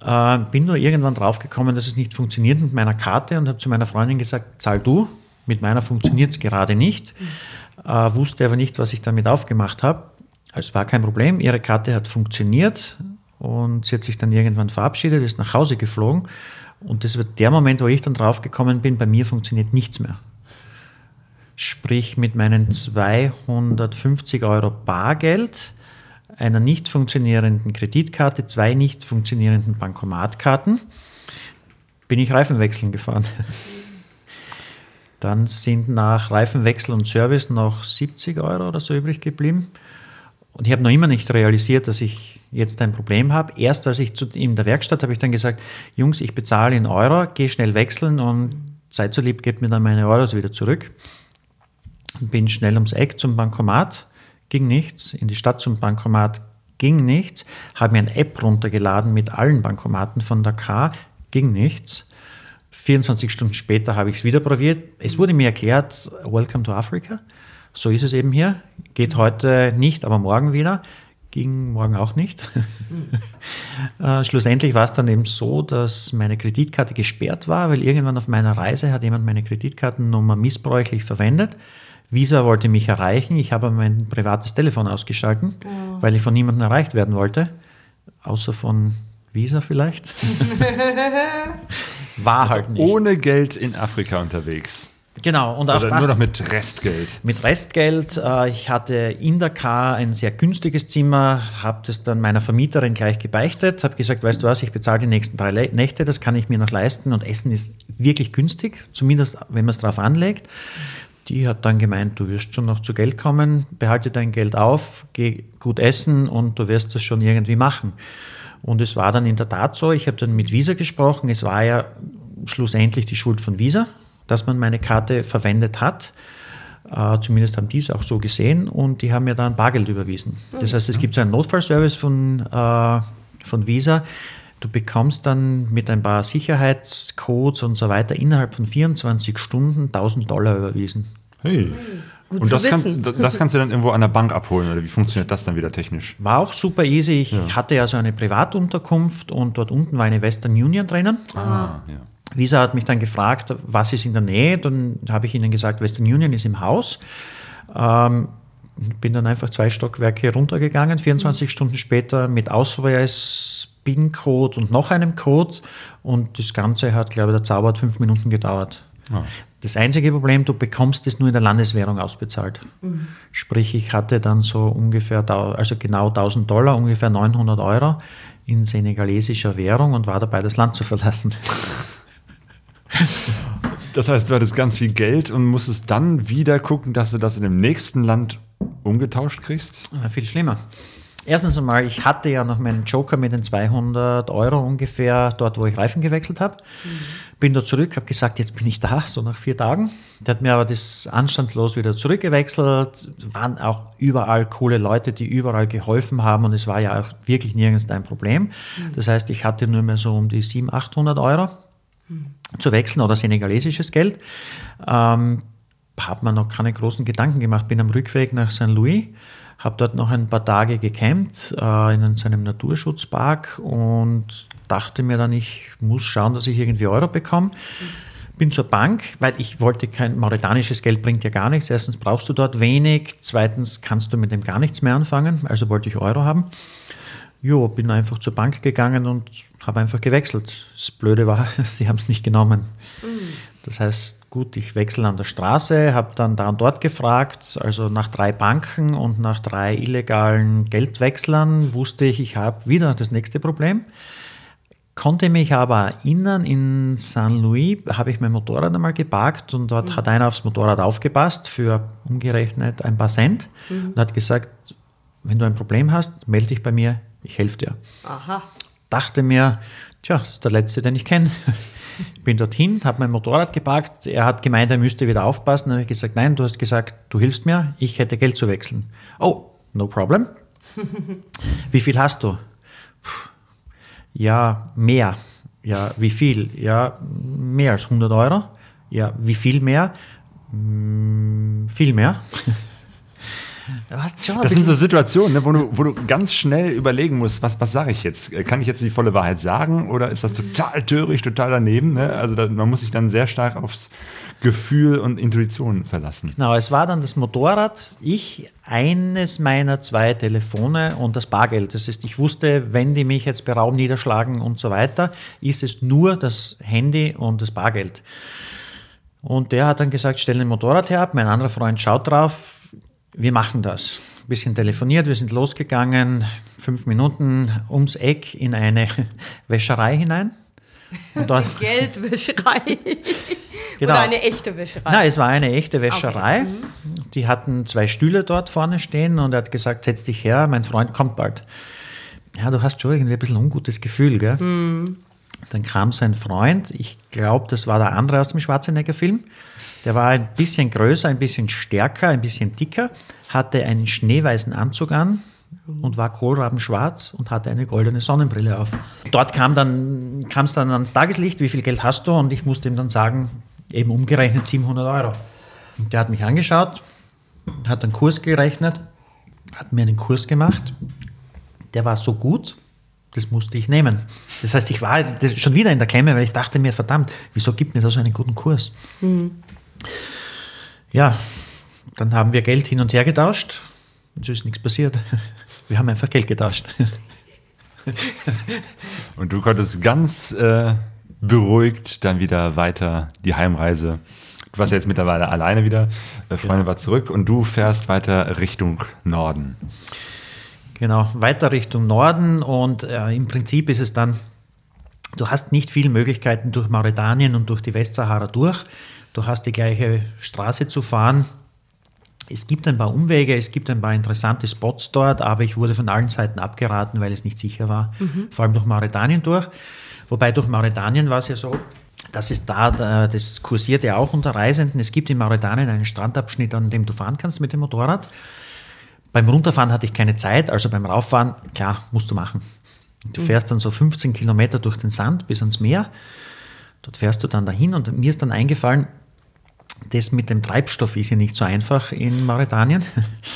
äh, bin nur irgendwann draufgekommen, dass es nicht funktioniert mit meiner Karte und habe zu meiner Freundin gesagt, zahl du, mit meiner funktioniert es gerade nicht. Äh, wusste aber nicht, was ich damit aufgemacht habe. Also war kein Problem, ihre Karte hat funktioniert und sie hat sich dann irgendwann verabschiedet, ist nach Hause geflogen und das wird der Moment, wo ich dann draufgekommen bin, bei mir funktioniert nichts mehr. Sprich, mit meinen 250 Euro Bargeld, einer nicht funktionierenden Kreditkarte, zwei nicht funktionierenden Bankomatkarten, bin ich Reifenwechseln gefahren. Dann sind nach Reifenwechsel und Service noch 70 Euro oder so übrig geblieben. Und ich habe noch immer nicht realisiert, dass ich jetzt ein Problem habe. Erst als ich zu, in der Werkstatt habe ich dann gesagt, Jungs, ich bezahle in Euro, gehe schnell wechseln und seid so lieb, gebt mir dann meine Euros wieder zurück. Bin schnell ums Eck zum Bankomat, ging nichts. In die Stadt zum Bankomat ging nichts. Habe mir eine App runtergeladen mit allen Bankomaten von K, ging nichts. 24 Stunden später habe ich es wieder probiert. Es wurde mir erklärt, Welcome to Africa. So ist es eben hier. Geht heute nicht, aber morgen wieder ging morgen auch nicht. äh, schlussendlich war es dann eben so, dass meine Kreditkarte gesperrt war, weil irgendwann auf meiner Reise hat jemand meine Kreditkartennummer missbräuchlich verwendet. Visa wollte mich erreichen, ich habe mein privates Telefon ausgeschalten, oh. weil ich von niemandem erreicht werden wollte, außer von Visa vielleicht. war also halt nicht. Ohne Geld in Afrika unterwegs. Genau, und auch Oder das. Nur noch mit Restgeld. Mit Restgeld. Äh, ich hatte in der K ein sehr günstiges Zimmer, habe das dann meiner Vermieterin gleich gebeichtet, habe gesagt, weißt du was, ich bezahle die nächsten drei Nächte, das kann ich mir noch leisten und Essen ist wirklich günstig, zumindest wenn man es drauf anlegt. Die hat dann gemeint, du wirst schon noch zu Geld kommen, behalte dein Geld auf, geh gut essen und du wirst das schon irgendwie machen. Und es war dann in der Tat so, ich habe dann mit Visa gesprochen, es war ja schlussendlich die Schuld von Visa, dass man meine Karte verwendet hat. Äh, zumindest haben die es auch so gesehen und die haben mir dann Bargeld überwiesen. Das heißt, es gibt so einen Notfallservice von, äh, von Visa. Du bekommst dann mit ein paar Sicherheitscodes und so weiter innerhalb von 24 Stunden 1000 Dollar überwiesen. Hey. Gut und das, kann, das, kannst du dann irgendwo an der Bank abholen oder wie funktioniert das dann wieder technisch? War auch super easy. Ich ja. hatte ja so eine Privatunterkunft und dort unten war eine Western Union drinnen. Ah, ja. Visa hat mich dann gefragt, was ist in der Nähe. Dann habe ich ihnen gesagt, Western Union ist im Haus. Ähm, bin dann einfach zwei Stockwerke runtergegangen, 24 Stunden später mit Ausweis, PIN-Code und noch einem Code. Und das Ganze hat, glaube ich, der Zauber hat fünf Minuten gedauert. Ah. Das einzige Problem, du bekommst es nur in der Landeswährung ausbezahlt. Sprich, ich hatte dann so ungefähr, also genau 1000 Dollar, ungefähr 900 Euro in senegalesischer Währung und war dabei, das Land zu verlassen. Das heißt, du hattest ganz viel Geld und musstest dann wieder gucken, dass du das in dem nächsten Land umgetauscht kriegst? Na, viel schlimmer. Erstens einmal, ich hatte ja noch meinen Joker mit den 200 Euro ungefähr dort, wo ich Reifen gewechselt habe. Bin da zurück, habe gesagt, jetzt bin ich da, so nach vier Tagen. Der hat mir aber das anstandslos wieder zurückgewechselt. Waren auch überall coole Leute, die überall geholfen haben und es war ja auch wirklich nirgends ein Problem. Das heißt, ich hatte nur mehr so um die 700, 800 Euro zu wechseln oder senegalesisches Geld. Ähm, habe mir noch keine großen Gedanken gemacht. Bin am Rückweg nach St. Louis, habe dort noch ein paar Tage gecampt äh, in so einem Naturschutzpark und dachte mir dann, ich muss schauen, dass ich irgendwie Euro bekomme. Bin zur Bank, weil ich wollte kein mauretanisches Geld bringt ja gar nichts. Erstens brauchst du dort wenig, zweitens kannst du mit dem gar nichts mehr anfangen. Also wollte ich Euro haben. Jo, bin einfach zur Bank gegangen und habe einfach gewechselt. Das Blöde war, sie haben es nicht genommen. Das heißt, gut, ich wechsle an der Straße, habe dann da und dort gefragt, also nach drei Banken und nach drei illegalen Geldwechslern wusste ich, ich habe wieder das nächste Problem. Konnte mich aber erinnern, in St. Louis habe ich mein Motorrad einmal geparkt und dort hat einer aufs Motorrad aufgepasst für umgerechnet ein paar Cent und hat gesagt, wenn du ein Problem hast, melde dich bei mir, ich helfe dir Aha. dachte mir, tja, das ist der letzte, den ich kenne. Bin dorthin, habe mein Motorrad geparkt. Er hat gemeint, er müsste wieder aufpassen. Dann habe ich gesagt, nein, du hast gesagt, du hilfst mir, ich hätte Geld zu wechseln. Oh, no problem. Wie viel hast du? Puh, Ja, mehr. Ja, wie viel? Ja, mehr als 100 Euro. Ja, wie viel mehr? Mm, Viel mehr. Du hast schon Das sind so Situationen, ne, wo, du, wo du ganz schnell überlegen musst, was, was sage ich jetzt? Äh, Kann ich jetzt die volle Wahrheit sagen oder ist das total töricht, total daneben? Ne? Also da, man muss sich dann sehr stark aufs Gefühl und Intuition verlassen. Genau, es war dann das Motorrad, ich, eines meiner zwei Telefone und das Bargeld. Das heißt, ich wusste, wenn die mich jetzt berauben, niederschlagen und so weiter, ist es nur das Handy und das Bargeld. Und der hat dann gesagt, stell den Motorrad her ab. Mein anderer Freund schaut drauf. Wir machen das. Ein bisschen telefoniert, wir sind losgegangen, fünf Minuten ums Eck in eine Wäscherei hinein. Und dort, Geldwäscherei. Genau. Oder eine echte Wäscherei. Nein, es war eine echte Wäscherei. Okay. Die hatten zwei Stühle dort vorne stehen und er hat gesagt, setz dich her, mein Freund kommt bald. Ja, du hast schon irgendwie ein bisschen ein ungutes Gefühl, gell? Dann kam sein Freund, ich glaube, das war der andere aus dem Schwarzenegger-Film. Der war ein bisschen größer, ein bisschen stärker, ein bisschen dicker, hatte einen schneeweißen Anzug an und war kohlrabenschwarz und hatte eine goldene Sonnenbrille auf. Dort kam dann, es dann ans Tageslicht, wie viel Geld hast du? Und ich musste ihm dann sagen, eben umgerechnet 700 Euro. Und der hat mich angeschaut, hat einen Kurs gerechnet, hat mir einen Kurs gemacht. Der war so gut, das musste ich nehmen. Das heißt, ich war schon wieder in der Klemme, weil ich dachte mir, verdammt, wieso gibt mir da so einen guten Kurs? Ja, dann haben wir Geld hin und her getauscht. Und so ist nichts passiert. Wir haben einfach Geld getauscht. Und du konntest ganz äh, beruhigt dann wieder weiter die Heimreise. Du warst ja jetzt mittlerweile alleine wieder, äh, Freundin war zurück und du fährst weiter Richtung Norden. Genau, weiter Richtung Norden und äh, im Prinzip ist es dann, du hast nicht viele Möglichkeiten durch Mauretanien und durch die Westsahara durch. Du hast die gleiche Straße zu fahren. Es gibt ein paar Umwege, es gibt ein paar interessante Spots dort, aber ich wurde von allen Seiten abgeraten, weil es nicht sicher war, vor allem durch Mauretanien durch. Wobei durch Mauretanien war es ja so, dass es da, das kursiert ja auch unter Reisenden. Es gibt in Mauretanien einen Strandabschnitt, an dem du fahren kannst mit dem Motorrad. Beim Runterfahren hatte ich keine Zeit, also beim Rauffahren, klar, musst du machen. Du fährst dann so 15 Kilometer durch den Sand bis ans Meer. Dort fährst du dann dahin und mir ist dann eingefallen, das mit dem Treibstoff ist ja nicht so einfach in Mauretanien.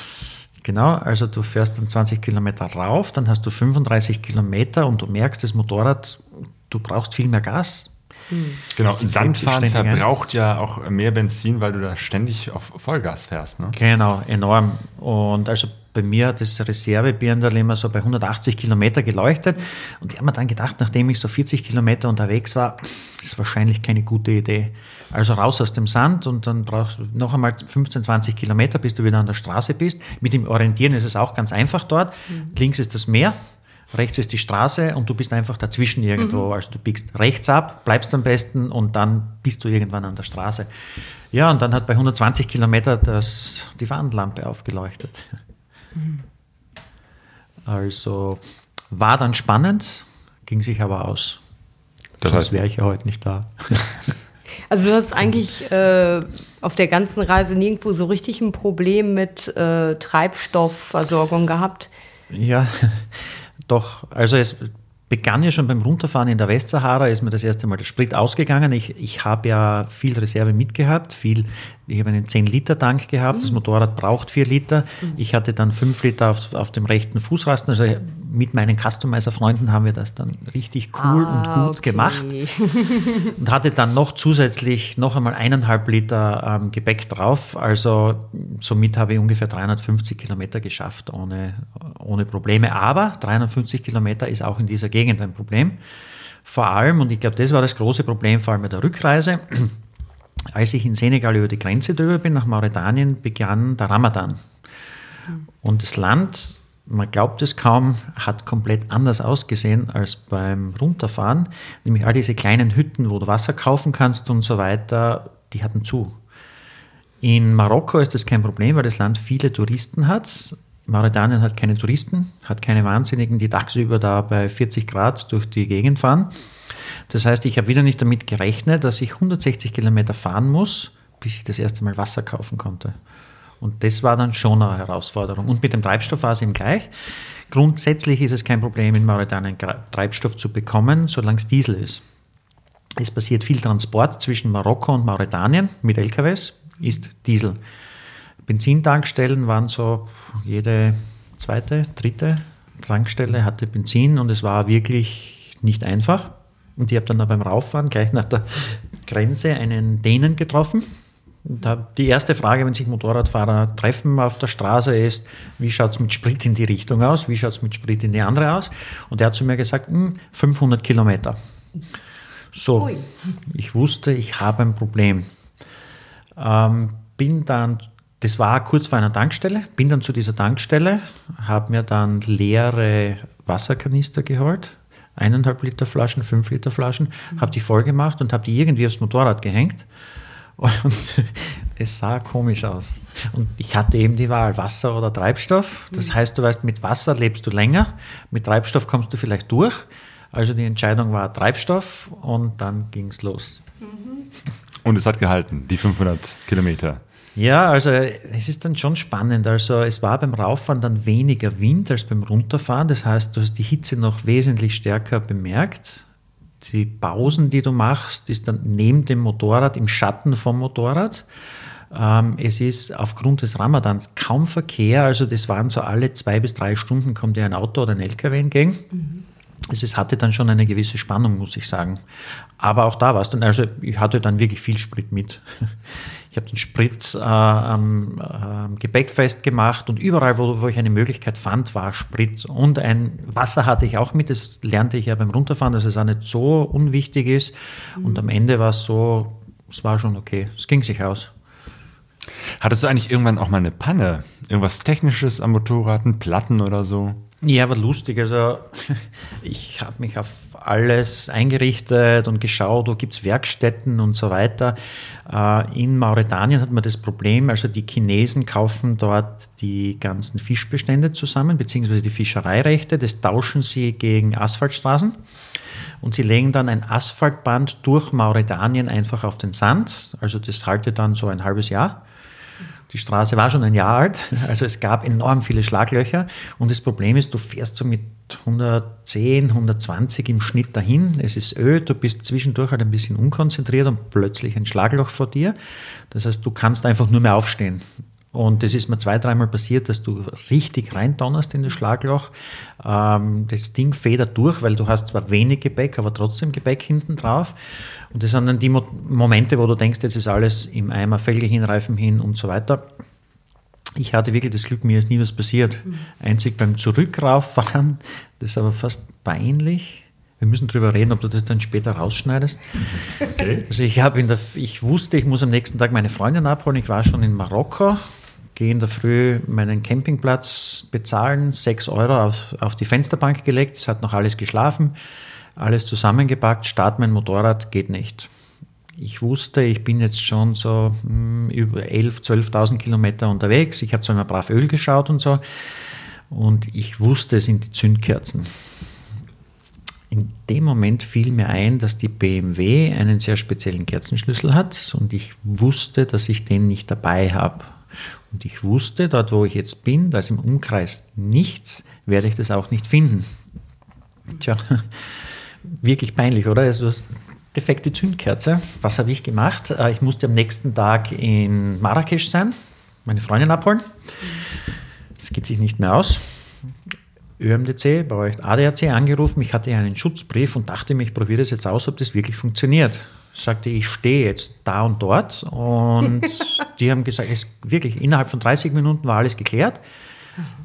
genau, also du fährst dann 20 Kilometer rauf, dann hast du 35 Kilometer und du merkst, das Motorrad, du brauchst viel mehr Gas. Genau, Das ist Sandfahren verbraucht ja auch mehr Benzin, weil du da ständig auf Vollgas fährst. Ne? Genau, enorm. Und also bei mir hat das Reservebirndl immer so bei 180 Kilometer geleuchtet. Und ich habe mir dann gedacht, nachdem ich so 40 Kilometer unterwegs war, das ist wahrscheinlich keine gute Idee. Also raus aus dem Sand und dann brauchst du noch einmal 15, 20 Kilometer, bis du wieder an der Straße bist. Mit dem Orientieren ist es auch ganz einfach dort. Links ist das Meer, rechts ist die Straße und du bist einfach dazwischen irgendwo. Also du biegst rechts ab, bleibst am besten und dann bist du irgendwann an der Straße. Ja, und dann hat bei 120 Kilometer das, die Warnlampe aufgeleuchtet. Also war dann spannend, ging sich aber aus. Das Sonst heißt- wäre ich ja heute nicht da. Also du hast eigentlich äh, auf der ganzen Reise nirgendwo so richtig ein Problem mit äh, Treibstoffversorgung gehabt. Ja, doch. Also es begann ja schon beim Runterfahren in der Westsahara, ist mir das erste Mal der Sprit ausgegangen. Ich, ich habe ja viel Reserve mitgehabt, viel, ich habe einen 10-Liter-Tank gehabt, das Motorrad braucht 4 Liter. Ich hatte dann 5 Liter auf, auf dem rechten Fußrasten. Also mit meinen Customizer-Freunden haben wir das dann richtig cool und Ah, gut okay. gemacht. und hatte dann noch zusätzlich noch einmal eineinhalb Liter ähm, Gepäck drauf. Also somit habe ich ungefähr 350 Kilometer geschafft ohne, ohne Probleme. Aber 350 Kilometer ist auch in dieser Gegend ein Problem. Vor allem, und ich glaube, das war das große Problem, vor allem bei der Rückreise, als ich in Senegal über die Grenze drüber bin, nach Mauretanien, begann der Ramadan. Und das Land, man glaubt es kaum, hat komplett anders ausgesehen als beim Runterfahren. Nämlich all diese kleinen Hütten, wo du Wasser kaufen kannst und so weiter, die hatten zu. In Marokko ist das kein Problem, weil das Land viele Touristen hat. Mauretanien hat keine Touristen, hat keine Wahnsinnigen, die tagsüber da bei 40 Grad durch die Gegend fahren. Das heißt, ich habe wieder nicht damit gerechnet, dass ich 160 Kilometer fahren muss, bis ich das erste Mal Wasser kaufen konnte. Und das war dann schon eine Herausforderung. Und mit dem Treibstoff war es eben gleich. Grundsätzlich ist es kein Problem, in Mauretanien Treibstoff zu bekommen, solange es Diesel ist. Es passiert viel Transport zwischen Marokko und Mauretanien mit LKWs, ist Diesel. Benzintankstellen waren so jede zweite, dritte Tankstelle hatte Benzin und es war wirklich nicht einfach. Und ich habe dann beim Rauffahren gleich nach der Grenze einen Dänen getroffen. Die erste Frage, wenn sich Motorradfahrer treffen auf der Straße, ist, wie schaut es mit Sprit in die Richtung aus? Wie schaut es mit Sprit in die andere aus? Und er hat zu mir gesagt, "Hm, 500 Kilometer. So, Ui. ich wusste, ich habe ein Problem. Ähm, bin dann, das war kurz vor einer Tankstelle, bin dann zu dieser Tankstelle, habe mir dann leere Wasserkanister geholt, eineinhalb Liter Flaschen, fünf Liter Flaschen, habe die voll gemacht und habe die irgendwie aufs Motorrad gehängt. Und es sah komisch aus. Und ich hatte eben die Wahl, Wasser oder Treibstoff. Das heißt, du weißt, mit Wasser lebst du länger, mit Treibstoff kommst du vielleicht durch. Also die Entscheidung war Treibstoff und dann ging es los. Und es hat gehalten, die 500 Kilometer. Ja, also es ist dann schon spannend. Also es war beim Rauffahren dann weniger Wind als beim Runterfahren. Das heißt, du hast die Hitze noch wesentlich stärker bemerkt. Die Pausen, die du machst, ist dann neben dem Motorrad im Schatten vom Motorrad. Ähm, es ist aufgrund des Ramadans kaum Verkehr. Also das waren so alle zwei bis drei Stunden kommt dir ein Auto oder ein LKW entgegen. Also es hatte dann schon eine gewisse Spannung, muss ich sagen. Aber auch da war es dann, also ich hatte dann wirklich viel Sprit mit. Ich habe den Sprit äh, am äh, Gepäck festgemacht und überall, wo, wo ich eine Möglichkeit fand, war Sprit. Und ein Wasser hatte ich auch mit, das lernte ich ja beim Runterfahren, dass es auch nicht so unwichtig ist. Und am Ende war es so, es war schon okay, es ging sich aus. Hattest du eigentlich irgendwann auch mal eine Panne? Irgendwas Technisches am Motorrad, einen Platten oder so? Ja, war lustig. Also ich habe mich auf alles eingerichtet und geschaut, wo gibt es Werkstätten und so weiter. Äh, In Mauretanien hat man das Problem, also die Chinesen kaufen dort die ganzen Fischbestände zusammen, beziehungsweise die Fischereirechte, das tauschen sie gegen Asphaltstraßen. Und sie legen dann ein Asphaltband durch Mauretanien einfach auf den Sand. Also das haltet dann so ein halbes Jahr. Die Straße war schon ein Jahr alt, also es gab enorm viele Schlaglöcher. Und das Problem ist, du fährst so mit 110, 120 im Schnitt dahin. Es ist öd, du bist zwischendurch halt ein bisschen unkonzentriert und plötzlich ein Schlagloch vor dir. Das heißt, du kannst einfach nur mehr aufstehen. Und das ist mir zwei, dreimal passiert, dass du richtig reindonnerst in das Schlagloch. Ähm, das Ding federt durch, weil du hast zwar wenig Gepäck, aber trotzdem Gepäck hinten drauf. Und das sind dann die Mo Momente, wo du denkst, jetzt ist alles im Eimer, Felge hin, Reifen hin und so weiter. Ich hatte wirklich das Glück, mir ist nie was passiert. Mhm. Einzig beim Zurückrauffahren, das ist aber fast peinlich wir müssen darüber reden, ob du das dann später rausschneidest. Okay. Also ich, der, ich wusste, ich muss am nächsten Tag meine Freundin abholen. Ich war schon in Marokko, gehe in der Früh meinen Campingplatz bezahlen, 6 Euro auf, auf die Fensterbank gelegt. Es hat noch alles geschlafen, alles zusammengepackt, start mein Motorrad, geht nicht. Ich wusste, ich bin jetzt schon so hm, über 11.000, 12.000 Kilometer unterwegs. Ich habe zwar brav Öl geschaut und so. Und ich wusste, es sind die Zündkerzen. In dem Moment fiel mir ein, dass die BMW einen sehr speziellen Kerzenschlüssel hat und ich wusste, dass ich den nicht dabei habe. Und ich wusste, dort wo ich jetzt bin, da ist im Umkreis nichts, werde ich das auch nicht finden. Tja, wirklich peinlich, oder? Also defekte Zündkerze. Was habe ich gemacht? Äh, ich musste am nächsten Tag in Marrakesch sein, meine Freundin abholen. Das geht sich nicht mehr aus. ÖMDC, bei euch ADAC angerufen. Ich hatte einen Schutzbrief und dachte mir, ich probiere das jetzt aus, ob das wirklich funktioniert. Ich sagte, ich stehe jetzt da und dort und die haben gesagt, es wirklich innerhalb von 30 Minuten war alles geklärt.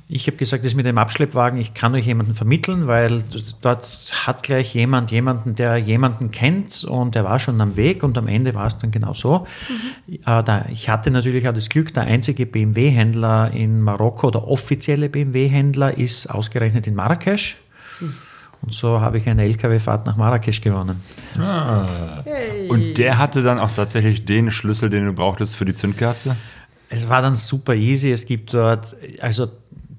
Ich habe gesagt, das mit dem Abschleppwagen, ich kann euch jemanden vermitteln, weil dort hat gleich jemand jemanden, der jemanden kennt und der war schon am Weg und am Ende war es dann genau so. Mhm. Äh, ich hatte natürlich auch das Glück, der einzige BMW-Händler in Marokko, der offizielle BMW-Händler, ist ausgerechnet in Marrakesch. Und so habe ich eine LKW-Fahrt nach Marrakesch gewonnen. Ah. Hey. Und der hatte dann auch tatsächlich den Schlüssel, den du brauchtest für die Zündkerze? Es war dann super easy. Es gibt dort, also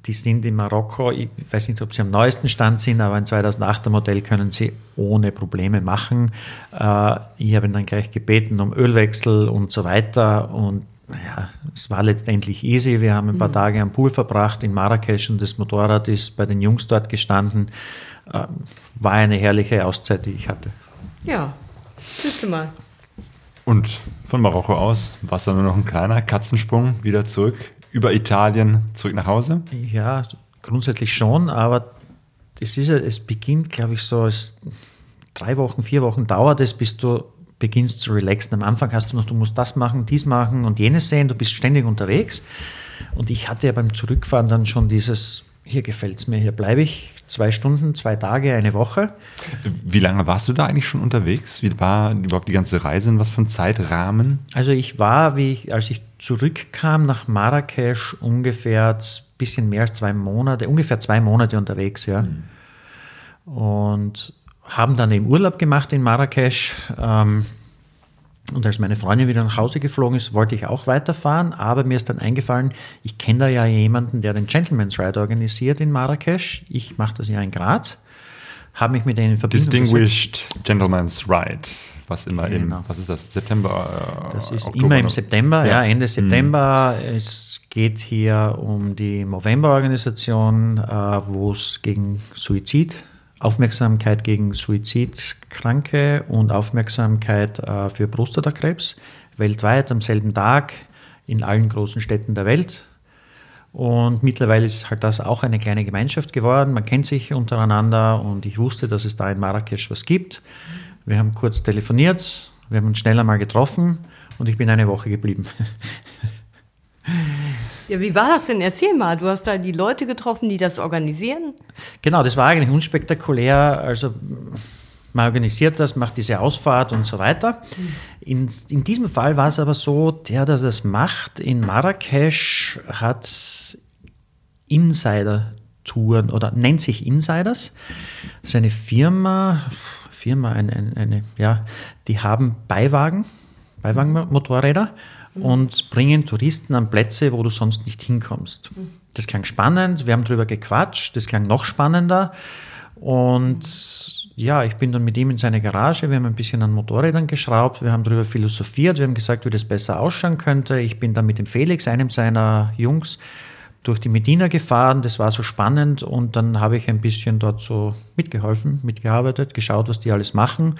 die sind in Marokko, ich weiß nicht, ob sie am neuesten Stand sind, aber ein 2008er Modell können sie ohne Probleme machen. Äh, ich habe ihn dann gleich gebeten um Ölwechsel und so weiter und ja, es war letztendlich easy. Wir haben ein paar mhm. Tage am Pool verbracht in Marrakesch und das Motorrad ist bei den Jungs dort gestanden. Äh, war eine herrliche Auszeit, die ich hatte. Ja, siehst du mal. Und von Marokko aus war es dann nur noch ein kleiner Katzensprung wieder zurück über Italien zurück nach Hause? Ja, grundsätzlich schon, aber es, ist, es beginnt, glaube ich, so, es, drei Wochen, vier Wochen dauert es, bis du beginnst zu relaxen. Am Anfang hast du noch, du musst das machen, dies machen und jenes sehen, du bist ständig unterwegs. Und ich hatte ja beim Zurückfahren dann schon dieses, hier gefällt es mir, hier bleibe ich, zwei Stunden, zwei Tage, eine Woche. Wie lange warst du da eigentlich schon unterwegs? Wie war überhaupt die ganze Reise? In was für ein Zeitrahmen? Also ich war, wie ich, als ich zurückkam nach Marrakesch, ungefähr ein bisschen mehr als zwei Monate, ungefähr zwei Monate unterwegs, ja. Mhm. Und haben dann eben Urlaub gemacht in Marrakesch. Ähm, und als meine Freundin wieder nach Hause geflogen ist, wollte ich auch weiterfahren, aber mir ist dann eingefallen, ich kenne da ja jemanden, der den Gentleman's Ride organisiert in Marrakesch. Ich mache das ja in Graz, habe mich mit denen in Verbindung Distinguished gesetzt. Gentleman's Ride, was immer genau. im, was ist das, September? Äh, das ist Oktober, immer im September, ja, ja Ende mhm. September. Mhm. Es geht hier um die Movember-Organisation, äh, wo es gegen Suizid Aufmerksamkeit gegen Suizidkranke und Aufmerksamkeit äh, für Prostatakrebs weltweit am selben Tag in allen großen Städten der Welt. Und mittlerweile ist halt das auch eine kleine Gemeinschaft geworden. Man kennt sich untereinander und ich wusste, dass es da in Marrakesch was gibt. Wir haben kurz telefoniert, wir haben uns schneller mal getroffen und ich bin eine Woche geblieben. Ja, wie war das denn? Erzähl mal. Du hast da die Leute getroffen, die das organisieren? Genau, das war eigentlich unspektakulär. Also man organisiert das, macht diese Ausfahrt und so weiter. In, in diesem Fall war es aber so, der, der das macht in Marrakesch, hat Insider-Touren oder nennt sich Insiders. Seine Firma, Firma, eine, eine, eine ja, die haben Beiwagen, Beiwagenmotorräder und bringen Touristen an Plätze, wo du sonst nicht hinkommst. Das klang spannend, wir haben darüber gequatscht, das klang noch spannender. Und ja, ich bin dann mit ihm in seine Garage, wir haben ein bisschen an Motorrädern geschraubt, wir haben darüber philosophiert, wir haben gesagt, wie das besser ausschauen könnte. Ich bin dann mit dem Felix, einem seiner Jungs, durch die Medina gefahren, das war so spannend und dann habe ich ein bisschen dort so mitgeholfen, mitgearbeitet, geschaut, was die alles machen.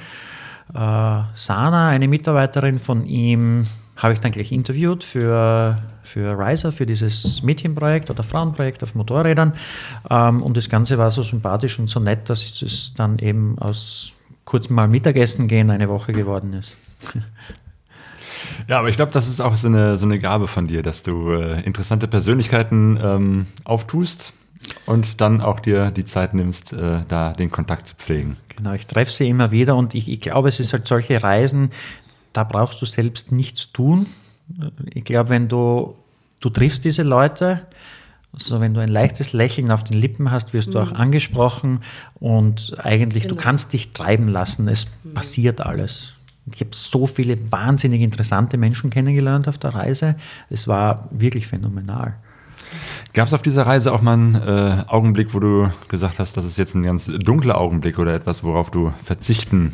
Äh, Sana, eine Mitarbeiterin von ihm, habe ich dann gleich interviewt für, für Riser, für dieses Mädchenprojekt oder Frauenprojekt auf Motorrädern. Ähm, und das Ganze war so sympathisch und so nett, dass es dann eben aus kurz mal Mittagessen gehen eine Woche geworden ist. Ja, aber ich glaube, das ist auch so eine, so eine Gabe von dir, dass du äh, interessante Persönlichkeiten ähm, auftust und dann auch dir die Zeit nimmst, äh, da den Kontakt zu pflegen. Genau, ich treffe sie immer wieder und ich, ich glaube, es ist halt solche Reisen, da brauchst du selbst nichts tun. Ich glaube, wenn du, du triffst diese Leute, also wenn du ein leichtes Lächeln auf den Lippen hast, wirst du auch mhm. angesprochen und eigentlich, genau. du kannst dich treiben lassen, es mhm. passiert alles. Ich habe so viele wahnsinnig interessante Menschen kennengelernt auf der Reise. Es war wirklich phänomenal. Gab es auf dieser Reise auch mal einen äh, Augenblick, wo du gesagt hast, das ist jetzt ein ganz dunkler Augenblick oder etwas, worauf du verzichten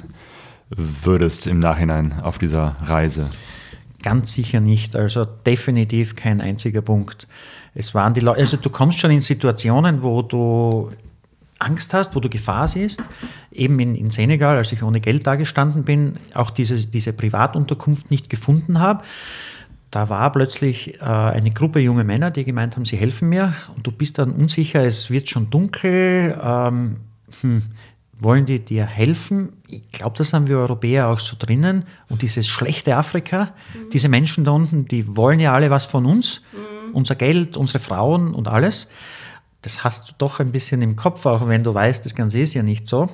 würdest im Nachhinein auf dieser Reise? Ganz sicher nicht. Also definitiv kein einziger Punkt. Es waren die Leute, also du kommst schon in Situationen, wo du Angst hast, wo du Gefahr siehst. Eben in, in Senegal, als ich ohne Geld da gestanden bin, auch diese, diese Privatunterkunft nicht gefunden habe. Da war plötzlich äh, eine Gruppe junge Männer, die gemeint haben, sie helfen mir. Und du bist dann unsicher, es wird schon dunkel. Ähm, hm, wollen die dir helfen? Ich glaube, das haben wir Europäer auch so drinnen. Und dieses schlechte Afrika, mhm. diese Menschen da unten, die wollen ja alle was von uns. Mhm. Unser Geld, unsere Frauen und alles das hast du doch ein bisschen im Kopf, auch wenn du weißt, das Ganze ist ja nicht so.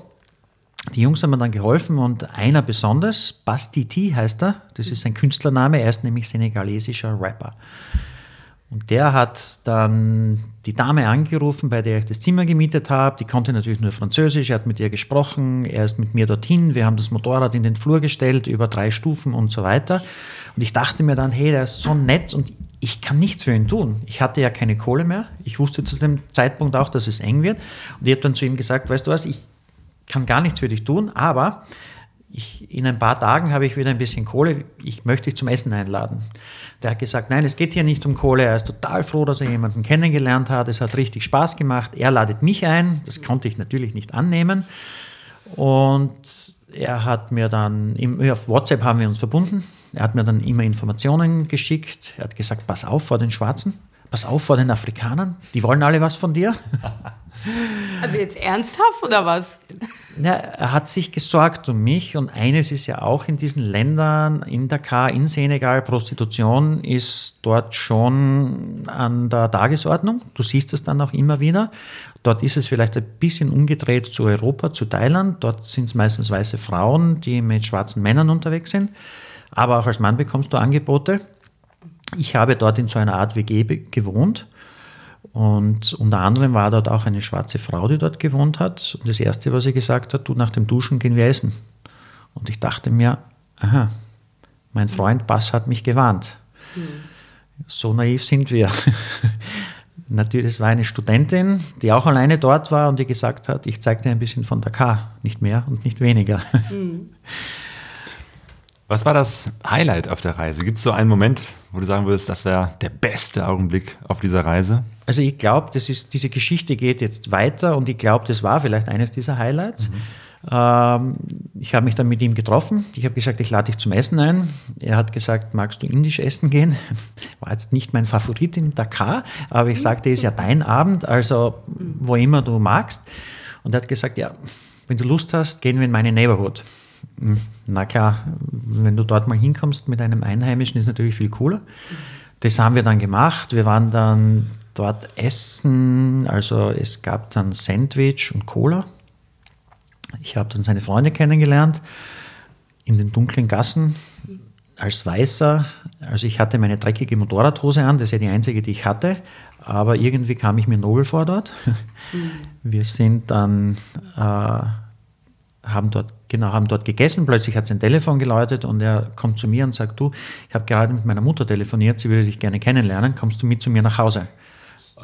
Die Jungs haben mir dann geholfen und einer besonders, Basti T heißt er, das ist ein Künstlername, er ist nämlich senegalesischer Rapper. Und der hat dann die Dame angerufen, bei der ich das Zimmer gemietet habe. Die konnte natürlich nur Französisch, er hat mit ihr gesprochen, er ist mit mir dorthin, wir haben das Motorrad in den Flur gestellt, über drei Stufen und so weiter. Und ich dachte mir dann, hey, der ist so nett und ich kann nichts für ihn tun. Ich hatte ja keine Kohle mehr. Ich wusste zu dem Zeitpunkt auch, dass es eng wird. Und ich habe dann zu ihm gesagt, weißt du was, ich kann gar nichts für dich tun, aber ich, in ein paar Tagen habe ich wieder ein bisschen Kohle, ich möchte dich zum Essen einladen. Der hat gesagt, nein, es geht hier nicht um Kohle, er ist total froh, dass er jemanden kennengelernt hat, es hat richtig Spaß gemacht, er ladet mich ein, das konnte ich natürlich nicht annehmen. Und er hat mir dann, auf WhatsApp haben wir uns verbunden, er hat mir dann immer Informationen geschickt, er hat gesagt, pass auf vor den Schwarzen, pass auf vor den Afrikanern, die wollen alle was von dir. Also jetzt ernsthaft oder was? Ja, er hat sich gesorgt um mich und eines ist ja auch in diesen Ländern, in Dakar, in Senegal, Prostitution ist dort schon an der Tagesordnung. Du siehst es dann auch immer wieder. Dort ist es vielleicht ein bisschen umgedreht zu Europa, zu Thailand. Dort sind es meistens weiße Frauen, die mit schwarzen Männern unterwegs sind. Aber auch als Mann bekommst du Angebote. Ich habe dort in so einer Art WG gewohnt und unter anderem war dort auch eine schwarze Frau, die dort gewohnt hat. Und das Erste, was sie gesagt hat, du, nach dem Duschen gehen wir essen. Und ich dachte mir, aha, mein Freund Bass hat mich gewarnt. Mhm. So naiv sind wir. Natürlich, es war eine Studentin, die auch alleine dort war und die gesagt hat, ich zeige dir ein bisschen von Dakar, nicht mehr und nicht weniger. Mhm. Was war das Highlight auf der Reise? Gibt es so einen Moment, wo du sagen würdest, das wäre der beste Augenblick auf dieser Reise? Also ich glaube, diese Geschichte geht jetzt weiter und ich glaube, das war vielleicht eines dieser Highlights. Mhm. Ähm, ich habe mich dann mit ihm getroffen. Ich habe gesagt, ich lade dich zum Essen ein. Er hat gesagt, magst du indisch essen gehen? War jetzt nicht mein Favorit in Dakar, aber ich sagte, es ist ja dein Abend, also wo immer du magst. Und er hat gesagt, ja, wenn du Lust hast, gehen wir in meine Neighborhood. Hm, na klar, wenn du dort mal hinkommst mit einem Einheimischen, ist natürlich viel cooler. Das haben wir dann gemacht. Wir waren dann dort essen, also es gab dann Sandwich und Cola. Ich habe dann seine Freunde kennengelernt in den dunklen Gassen als Weißer. Also ich hatte meine dreckige Motorradhose an, das ist ja die einzige, die ich hatte. Aber irgendwie kam ich mir nobel vor dort. Mhm. Wir sind dann äh, haben dort, genau, haben dort gegessen. Plötzlich hat sein Telefon geläutet und er kommt zu mir und sagt, du, ich habe gerade mit meiner Mutter telefoniert, sie würde dich gerne kennenlernen, kommst du mit zu mir nach Hause?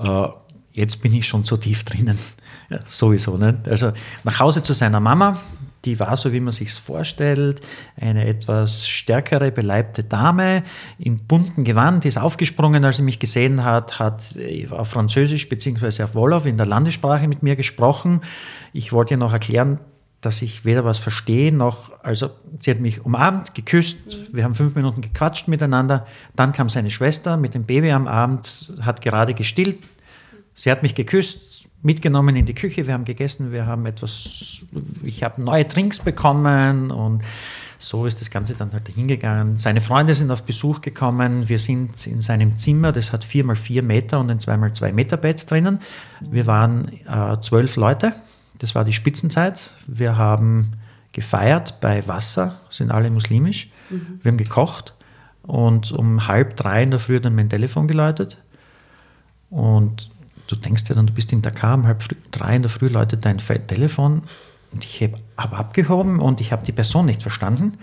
Äh, jetzt bin ich schon so tief drinnen. Ja, sowieso. Nicht? Also nach Hause zu seiner Mama, die war so, wie man sich vorstellt, eine etwas stärkere, beleibte Dame in bunten Gewand, die ist aufgesprungen, als sie mich gesehen hat, hat auf Französisch bzw. auf Wolof in der Landessprache mit mir gesprochen. Ich wollte ihr noch erklären, dass ich weder was verstehe noch, also sie hat mich umarmt, geküsst, wir haben fünf Minuten gequatscht miteinander, dann kam seine Schwester mit dem Baby am Abend, hat gerade gestillt, sie hat mich geküsst, mitgenommen in die Küche, wir haben gegessen, wir haben etwas, ich habe neue Drinks bekommen und so ist das Ganze dann halt hingegangen. Seine Freunde sind auf Besuch gekommen. Wir sind in seinem Zimmer, das hat vier mal vier Meter und ein zwei mal zwei Meter Bett drinnen. Wir waren äh, zwölf Leute das war die Spitzenzeit. Wir haben gefeiert bei Wasser, sind alle muslimisch. Mhm. Wir haben gekocht und um halb drei in der Früh dann mein Telefon geläutet. Und du denkst dir dann, du bist in Dakar, um halb drei in der Früh läutet dein Telefon und ich habe hab abgehoben und ich habe die Person nicht verstanden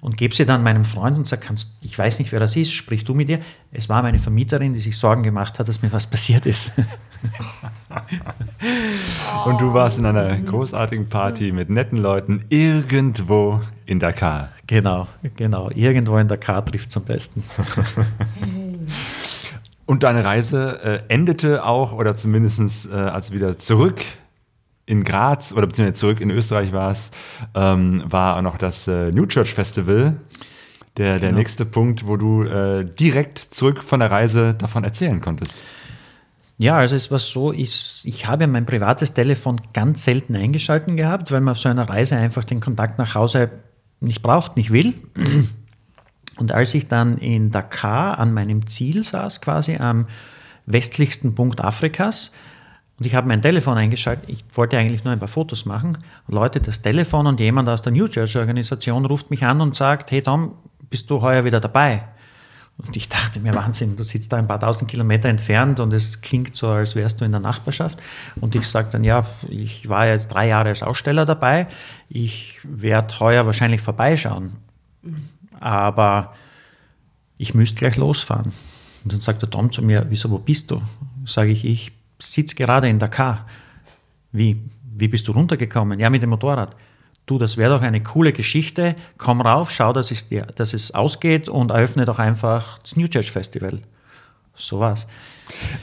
und gebe sie dann meinem Freund und sage, kannst, ich weiß nicht, wer das ist, sprich du mit ihr. Es war meine Vermieterin, die sich Sorgen gemacht hat, dass mir was passiert ist. und du warst in einer großartigen Party mit netten Leuten irgendwo in Dakar. Genau, genau. Irgendwo in Dakar trifft zum Besten. Und deine Reise äh, endete auch, oder zumindest äh, als wieder zurück in Graz oder beziehungsweise zurück in Österreich warst, ähm, war noch das äh, New Church Festival. Der, genau. der nächste Punkt, wo du äh, direkt zurück von der Reise davon erzählen konntest. Ja, also es war so, ich, ich habe mein privates Telefon ganz selten eingeschalten gehabt, weil man auf so einer Reise einfach den Kontakt nach Hause nicht braucht, nicht will. Und als ich dann in Dakar an meinem Ziel saß, quasi am westlichsten Punkt Afrikas, und ich habe mein Telefon eingeschaltet. Ich wollte eigentlich nur ein paar Fotos machen. Läutet das Telefon und jemand aus der New Church Organisation ruft mich an und sagt: Hey Tom, bist du heuer wieder dabei? Und ich dachte mir, Wahnsinn, du sitzt da ein paar tausend Kilometer entfernt und es klingt so, als wärst du in der Nachbarschaft. Und ich sage dann, ja, ich war jetzt drei Jahre als Aussteller dabei, ich werde heuer wahrscheinlich vorbeischauen. Aber ich müsste gleich losfahren. Und dann sagt der Tom zu mir, wieso, wo bist du? Sage ich, ich sitze gerade in Dakar. Wie, wie bist du runtergekommen? Ja, mit dem Motorrad. Du, das wäre doch eine coole Geschichte. Komm rauf, schau, dass es, dir, dass es ausgeht und eröffne doch einfach das New Church Festival. So was.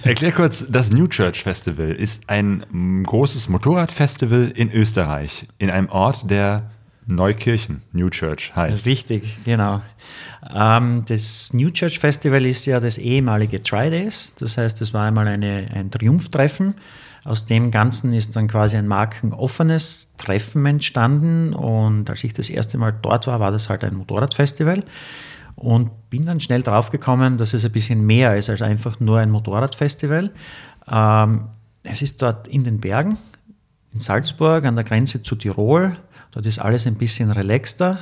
Erklär kurz, das New Church Festival ist ein großes Motorradfestival in Österreich, in einem Ort, der Neukirchen, New Church heißt. Richtig, genau. Ähm, das New Church Festival ist ja das ehemalige Tri-Days. Das heißt, es war einmal eine, ein Triumphtreffen. Aus dem Ganzen ist dann quasi ein markenoffenes Treffen entstanden. Und als ich das erste Mal dort war, war das halt ein Motorradfestival. Und bin dann schnell draufgekommen, dass es ein bisschen mehr ist als einfach nur ein Motorradfestival. Ähm, es ist dort in den Bergen, in Salzburg, an der Grenze zu Tirol. Dort ist alles ein bisschen relaxter.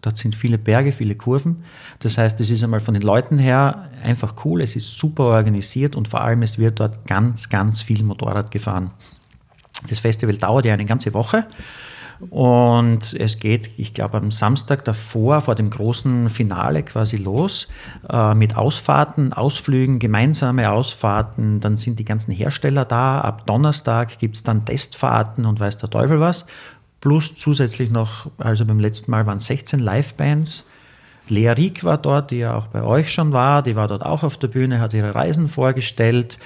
Dort sind viele Berge, viele Kurven. Das heißt, es ist einmal von den Leuten her einfach cool, es ist super organisiert und vor allem es wird dort ganz, ganz viel Motorrad gefahren. Das Festival dauert ja eine ganze Woche und es geht, ich glaube, am Samstag davor, vor dem großen Finale quasi los, äh, mit Ausfahrten, Ausflügen, gemeinsame Ausfahrten. Dann sind die ganzen Hersteller da. Ab Donnerstag gibt es dann Testfahrten und weiß der Teufel was plus zusätzlich noch, also beim letzten Mal waren 16 Live-Bands. Lea Rieck war dort, die ja auch bei euch schon war, die war dort auch auf der Bühne, hat ihre Reisen vorgestellt.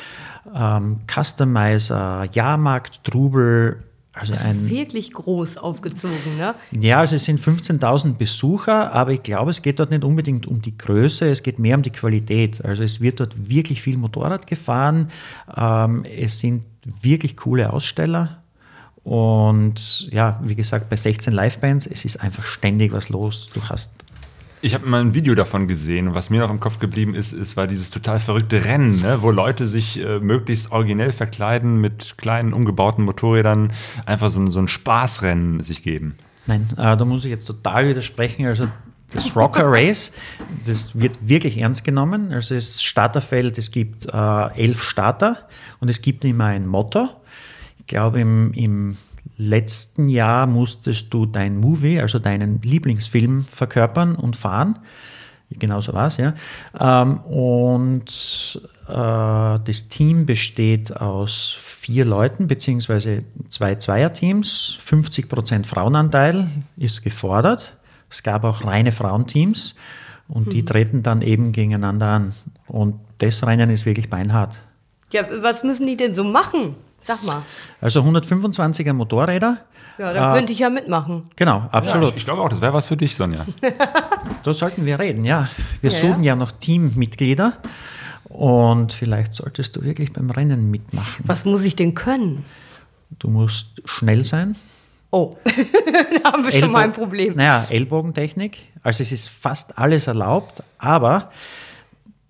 Ähm, Customizer, Jahrmarkt, Trubel, also, also ein, wirklich groß aufgezogen, ne? Ja, also es sind 15.000 Besucher, aber ich glaube, es geht dort nicht unbedingt um die Größe, es geht mehr um die Qualität. Also es wird dort wirklich viel Motorrad gefahren, ähm, es sind wirklich coole Aussteller. Und ja, wie gesagt, bei 16 Livebands, es ist einfach ständig was los. Du hast ich habe mal ein Video davon gesehen und was mir noch im Kopf geblieben ist, ist war dieses total verrückte Rennen, ne, wo Leute sich äh, möglichst originell verkleiden mit kleinen umgebauten Motorrädern, einfach so, so ein Spaßrennen sich geben. Nein, äh, da muss ich jetzt total widersprechen. Also das Rocker Race, das wird wirklich ernst genommen. Also das Starterfeld, es gibt äh, elf Starter und es gibt immer ein Motto glaube, im, im letzten Jahr musstest du dein Movie, also deinen Lieblingsfilm verkörpern und fahren. Genau so war es, ja. Ähm, und äh, das Team besteht aus vier Leuten, beziehungsweise zwei Zweierteams. 50% Frauenanteil ist gefordert. Es gab auch reine Frauenteams und mhm. die treten dann eben gegeneinander an. Und das Rennen ist wirklich beinhart. Ja, was müssen die denn so machen? Sag mal. Also 125er Motorräder, Ja, da könnte ich ja mitmachen. Genau, Ja, absolut. ich, ich glaube auch, das wäre was für dich, Sonja. Da sollten wir reden, ja. Wir Ja, suchen ja. ja noch Teammitglieder und vielleicht solltest du wirklich beim Rennen mitmachen. Was muss ich denn können? Du musst schnell sein. Oh, da haben wir schon Ellbo- mal ein Problem. Naja, Ellbogentechnik. Also es ist fast alles erlaubt, aber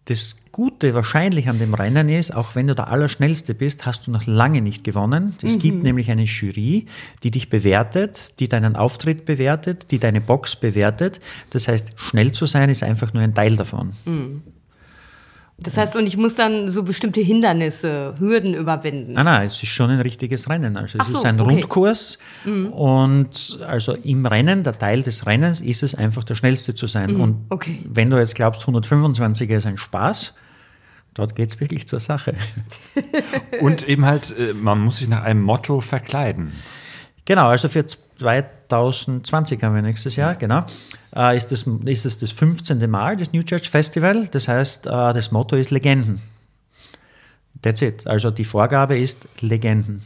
das Gute wahrscheinlich an dem Rennen ist, auch wenn du der Allerschnellste bist, hast du noch lange nicht gewonnen. Es Mhm. gibt nämlich eine Jury, die dich bewertet, die deinen Auftritt bewertet, die deine Box bewertet. Das heißt, schnell zu sein ist einfach nur ein Teil davon. Das heißt, und ich muss dann so bestimmte Hindernisse, Hürden überwinden. Nein, nein, es ist schon ein richtiges Rennen. Also es so, ist ein okay. Mhm. Rundkurs und also im Rennen, der Teil des Rennens ist es einfach der Schnellste zu sein. Und Mhm, okay. wenn du jetzt glaubst, 125er ist ein Spaß, dort geht es wirklich zur Sache. Und eben halt, äh, man muss sich nach einem Motto verkleiden. Genau, also für 2020 haben wir nächstes Jahr, genau, äh, ist, das, ist es das 15. Mal, das New Church Festival. Das heißt, äh, das Motto ist Legenden. That's it. Also die Vorgabe ist Legenden.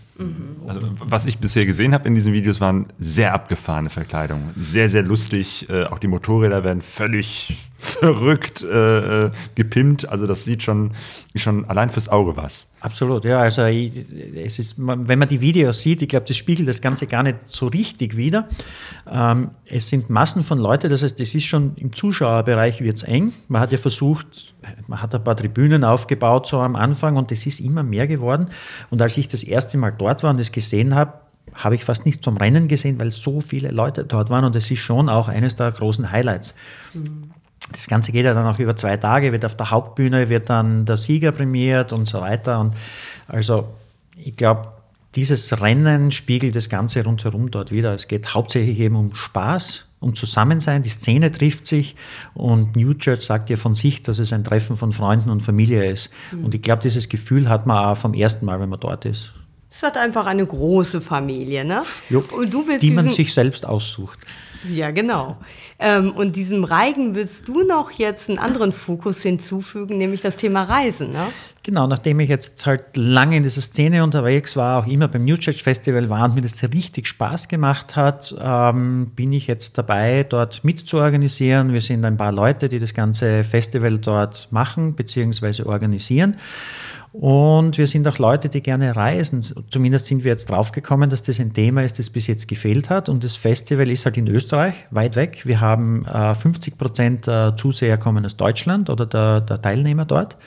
Also, was ich bisher gesehen habe in diesen Videos, waren sehr abgefahrene Verkleidungen. Sehr, sehr lustig. Äh, auch die Motorräder werden völlig verrückt äh, äh, gepimpt. Also das sieht schon, schon allein fürs Auge was. Absolut, ja. Also ich, es ist, wenn man die Videos sieht, ich glaube, das spiegelt das Ganze gar nicht so richtig wider. Ähm, es sind Massen von Leuten, das heißt, es ist schon im Zuschauerbereich wird es eng. Man hat ja versucht, man hat ein paar Tribünen aufgebaut so am Anfang und es ist immer mehr geworden. Und als ich das erste Mal dort war und das gesehen habe, habe ich fast nichts vom Rennen gesehen, weil so viele Leute dort waren und es ist schon auch eines der großen Highlights. Das Ganze geht ja dann auch über zwei Tage, wird auf der Hauptbühne, wird dann der Sieger prämiert und so weiter. Und also ich glaube, dieses Rennen spiegelt das Ganze rundherum dort wieder. Es geht hauptsächlich eben um Spaß, um Zusammensein, die Szene trifft sich und New Church sagt ja von sich, dass es ein Treffen von Freunden und Familie ist. Und ich glaube, dieses Gefühl hat man auch vom ersten Mal, wenn man dort ist. Es hat einfach eine große Familie, ne? Jupp. Und du willst die man sich selbst aussucht. Ja, genau. Ähm, und diesem Reigen willst du noch jetzt einen anderen Fokus hinzufügen, nämlich das Thema Reisen, ne? Genau, nachdem ich jetzt halt lange in dieser Szene unterwegs war, auch immer beim New Church Festival war und mir das richtig Spaß gemacht hat, ähm, bin ich jetzt dabei, dort mitzuorganisieren. Wir sind ein paar Leute, die das ganze Festival dort machen bzw. organisieren. Und wir sind auch Leute, die gerne reisen. Zumindest sind wir jetzt draufgekommen, dass das ein Thema ist, das bis jetzt gefehlt hat. Und das Festival ist halt in Österreich, weit weg. Wir haben äh, 50 Prozent der Zuseher kommen aus Deutschland oder der, der Teilnehmer dort.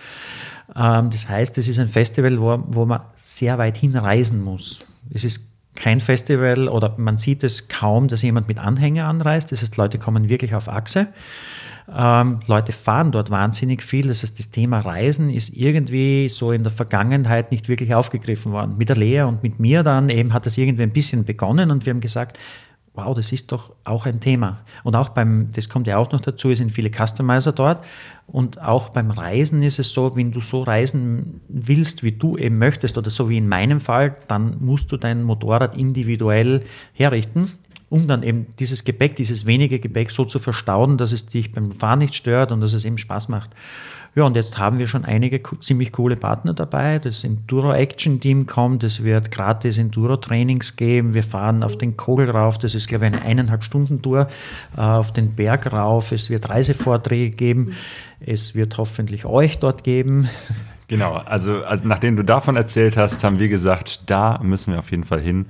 Ähm, das heißt, es ist ein Festival, wo, wo man sehr weit hinreisen muss. Es ist kein Festival oder man sieht es kaum, dass jemand mit Anhänger anreist. Das heißt, Leute kommen wirklich auf Achse. Ähm, Leute fahren dort wahnsinnig viel. Das heißt, das Thema Reisen ist irgendwie so in der Vergangenheit nicht wirklich aufgegriffen worden. Mit der Lea und mit mir dann eben hat das irgendwie ein bisschen begonnen und wir haben gesagt, wow, das ist doch auch ein Thema. Und auch beim, das kommt ja auch noch dazu, es sind viele Customizer dort. Und auch beim Reisen ist es so, wenn du so reisen willst, wie du eben möchtest, oder so wie in meinem Fall, dann musst du dein Motorrad individuell herrichten, um dann eben dieses Gepäck, dieses wenige Gepäck so zu verstauen, dass es dich beim Fahren nicht stört und dass es eben Spaß macht. Ja, und jetzt haben wir schon einige ziemlich coole Partner dabei. Das Enduro Action Team kommt, es wird gratis Enduro-Trainings geben. Wir fahren auf den Kogel rauf, das ist, glaube ich, eine eineinhalb Stunden Tour, äh, auf den Berg rauf. Es wird Reisevorträge geben. Es wird hoffentlich euch dort geben. Genau, also, also nachdem du davon erzählt hast, haben wir gesagt, da müssen wir auf jeden Fall hin.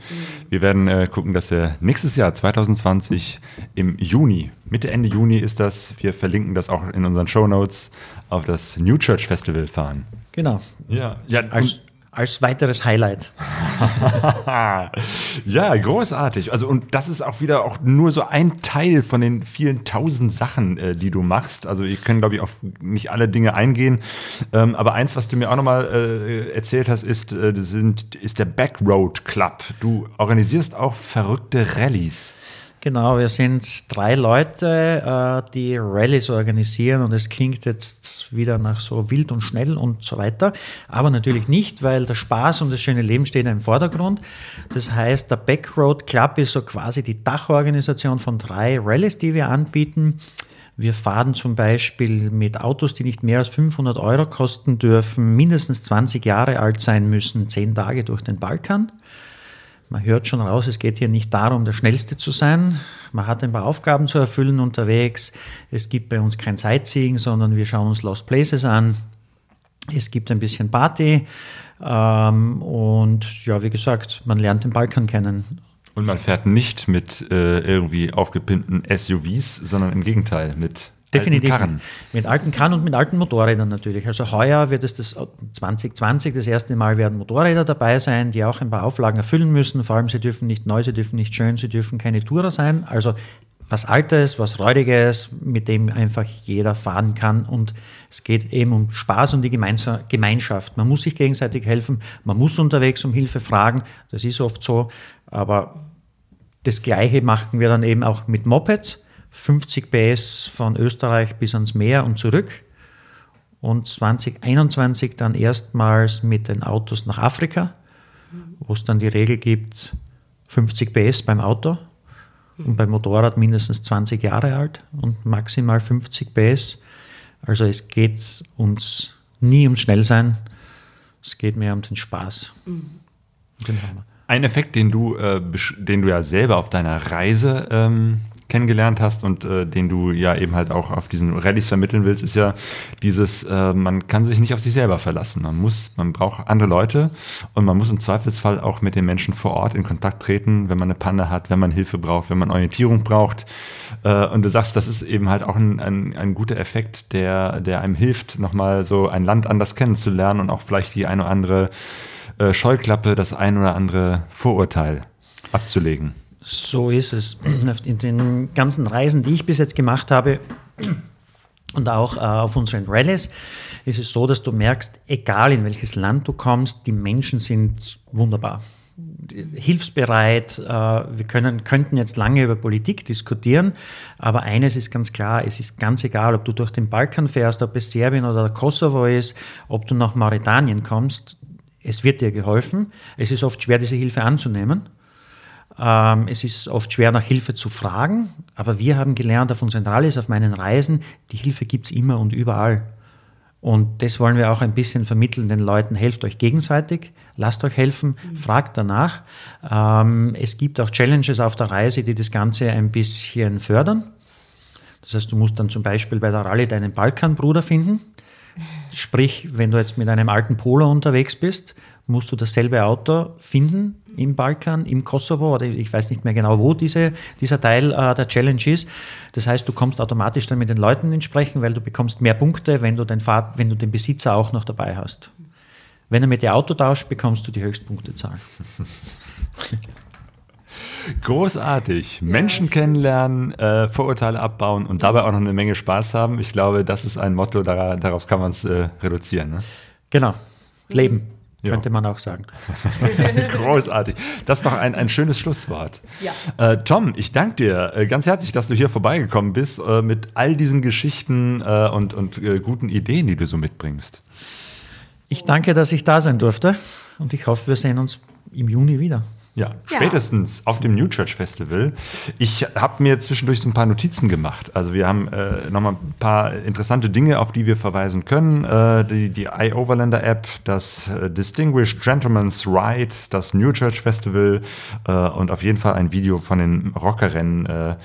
Wir werden äh, gucken, dass wir nächstes Jahr 2020 im Juni, Mitte Ende Juni ist das, wir verlinken das auch in unseren Show Notes, auf das New Church Festival fahren. Genau. Ja, ja, Als, als weiteres Highlight. ja, großartig. Also und das ist auch wieder auch nur so ein Teil von den vielen tausend Sachen, äh, die du machst. Also wir können, glaube ich, auf nicht alle Dinge eingehen. Ähm, aber eins, was du mir auch nochmal äh, erzählt hast, ist, äh, sind, ist der Backroad Club. Du organisierst auch verrückte Rallyes. Genau, wir sind drei Leute, äh, die Rallyes organisieren und es klingt jetzt wieder nach so wild und schnell und so weiter, aber natürlich nicht, weil der Spaß und das schöne Leben stehen im Vordergrund. Das heißt, der Backroad Club ist so quasi die Dachorganisation von drei Rallyes, die wir anbieten. Wir fahren zum Beispiel mit Autos, die nicht mehr als 500 Euro kosten dürfen, mindestens 20 Jahre alt sein müssen, zehn Tage durch den Balkan. Man hört schon raus, es geht hier nicht darum, der Schnellste zu sein. Man hat ein paar Aufgaben zu erfüllen unterwegs. Es gibt bei uns kein Sightseeing, sondern wir schauen uns Lost Places an. Es gibt ein bisschen Party. Ähm, und ja, wie gesagt, man lernt den Balkan kennen. Und man fährt nicht mit äh, irgendwie aufgepimpten SUVs, sondern im Gegenteil mit Definitiv. alten. Mit alten Karren und mit alten Motorrädern natürlich. Also heuer wird es das 2020 das erste Mal werden Motorräder dabei sein, die auch ein paar Auflagen erfüllen müssen. Vor allem sie dürfen nicht neu, sie dürfen nicht schön, sie dürfen keine Tourer sein. Also was Altes, was Räudiges, mit dem einfach jeder fahren kann. Und es geht eben um Spaß und die Gemeinschaft. Man muss sich gegenseitig helfen, man muss unterwegs um Hilfe fragen. Das ist oft so. Aber das Gleiche machen wir dann eben auch mit Mopeds. 50 PS von Österreich bis ans Meer und zurück. Und 2021 dann erstmals mit den Autos nach Afrika, wo es dann die Regel gibt, 50 PS beim Auto und beim Motorrad mindestens 20 Jahre alt und maximal 50 PS. Also es geht uns nie ums Schnellsein, es geht mehr um den Spaß. Mhm. Den Ein Effekt, den du, äh, den du ja selber auf deiner Reise ähm, kennengelernt hast und äh, den du ja eben halt auch auf diesen Rallyes vermitteln willst, ist ja dieses, äh, man kann sich nicht auf sich selber verlassen. Man muss, man braucht andere Leute und man muss im Zweifelsfall auch mit den Menschen vor Ort in Kontakt treten, wenn man eine Panne hat, wenn man Hilfe braucht, wenn man Orientierung braucht. Äh, und du sagst, das ist eben halt auch ein, ein, ein guter Effekt, der, der einem hilft, nochmal so ein Land anders kennenzulernen und auch vielleicht die eine oder andere äh, Scheuklappe, das ein oder andere Vorurteil abzulegen. So ist es. In den ganzen Reisen, die ich bis jetzt gemacht habe und auch äh, auf unseren Rallyes, ist es so, dass du merkst, egal in welches Land du kommst, die Menschen sind wunderbar. Hilfsbereit. Äh, wir können, könnten jetzt lange über Politik diskutieren, aber eines ist ganz klar, es ist ganz egal, ob du durch den Balkan fährst, ob es Serbien oder Kosovo ist, ob du nach Mauretanien kommst, es wird dir geholfen. Es ist oft schwer, diese Hilfe anzunehmen. Ähm, es ist oft schwer, nach Hilfe zu fragen, aber wir haben gelernt auf unseren Rallyes, auf meinen Reisen, die Hilfe gibt es immer und überall. Und das wollen wir auch ein bisschen vermitteln den Leuten. Helft euch gegenseitig, lasst euch helfen, mhm. fragt danach. Ähm, es gibt auch Challenges auf der Reise, die das Ganze ein bisschen fördern. Das heißt, du musst dann zum Beispiel bei der Rallye deinen Balkanbruder finden. Sprich, wenn du jetzt mit einem alten Polo unterwegs bist, musst du dasselbe Auto finden im Balkan, im Kosovo oder ich weiß nicht mehr genau, wo diese, dieser Teil äh, der Challenge ist. Das heißt, du kommst automatisch dann mit den Leuten ins Sprechen, weil du bekommst mehr Punkte, wenn du den, Fahr wenn du den Besitzer auch noch dabei hast. Wenn er mit dir Auto tauscht, bekommst du die Höchstpunktezahl. Großartig. Ja. Menschen kennenlernen, äh, Vorurteile abbauen und dabei auch noch eine Menge Spaß haben. Ich glaube, das ist ein Motto, darauf, darauf kann man es äh, reduzieren. Ne? Genau. Leben könnte man auch sagen. Großartig. Das ist doch ein, ein schönes Schlusswort. Ja. Äh, Tom, ich danke dir äh, ganz herzlich, dass du hier vorbeigekommen bist äh, mit all diesen Geschichten äh, und, und äh, guten Ideen, die du so mitbringst. Ich danke, dass ich da sein durfte und ich hoffe, wir sehen uns im Juni wieder. Ja, spätestens ja. auf dem New Church Festival. Ich habe mir zwischendurch so ein paar Notizen gemacht. Also wir haben äh, nochmal ein paar interessante Dinge, auf die wir verweisen können. Äh, die die iOverlander App, das äh, Distinguished Gentleman's Ride, das New Church Festival äh, und auf jeden Fall ein Video von den Rockerrennen äh,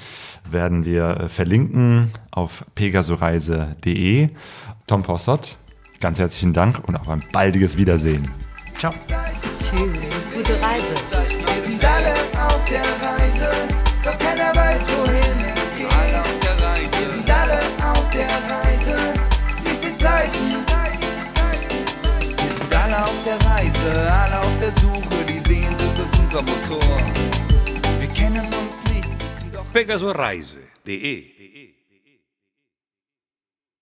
werden wir äh, verlinken auf pegasoreise.de. Tom Possott, ganz herzlichen Dank und auf ein baldiges Wiedersehen. Ciao. Tschüss, Motor. Wir kennen uns nicht, sitzen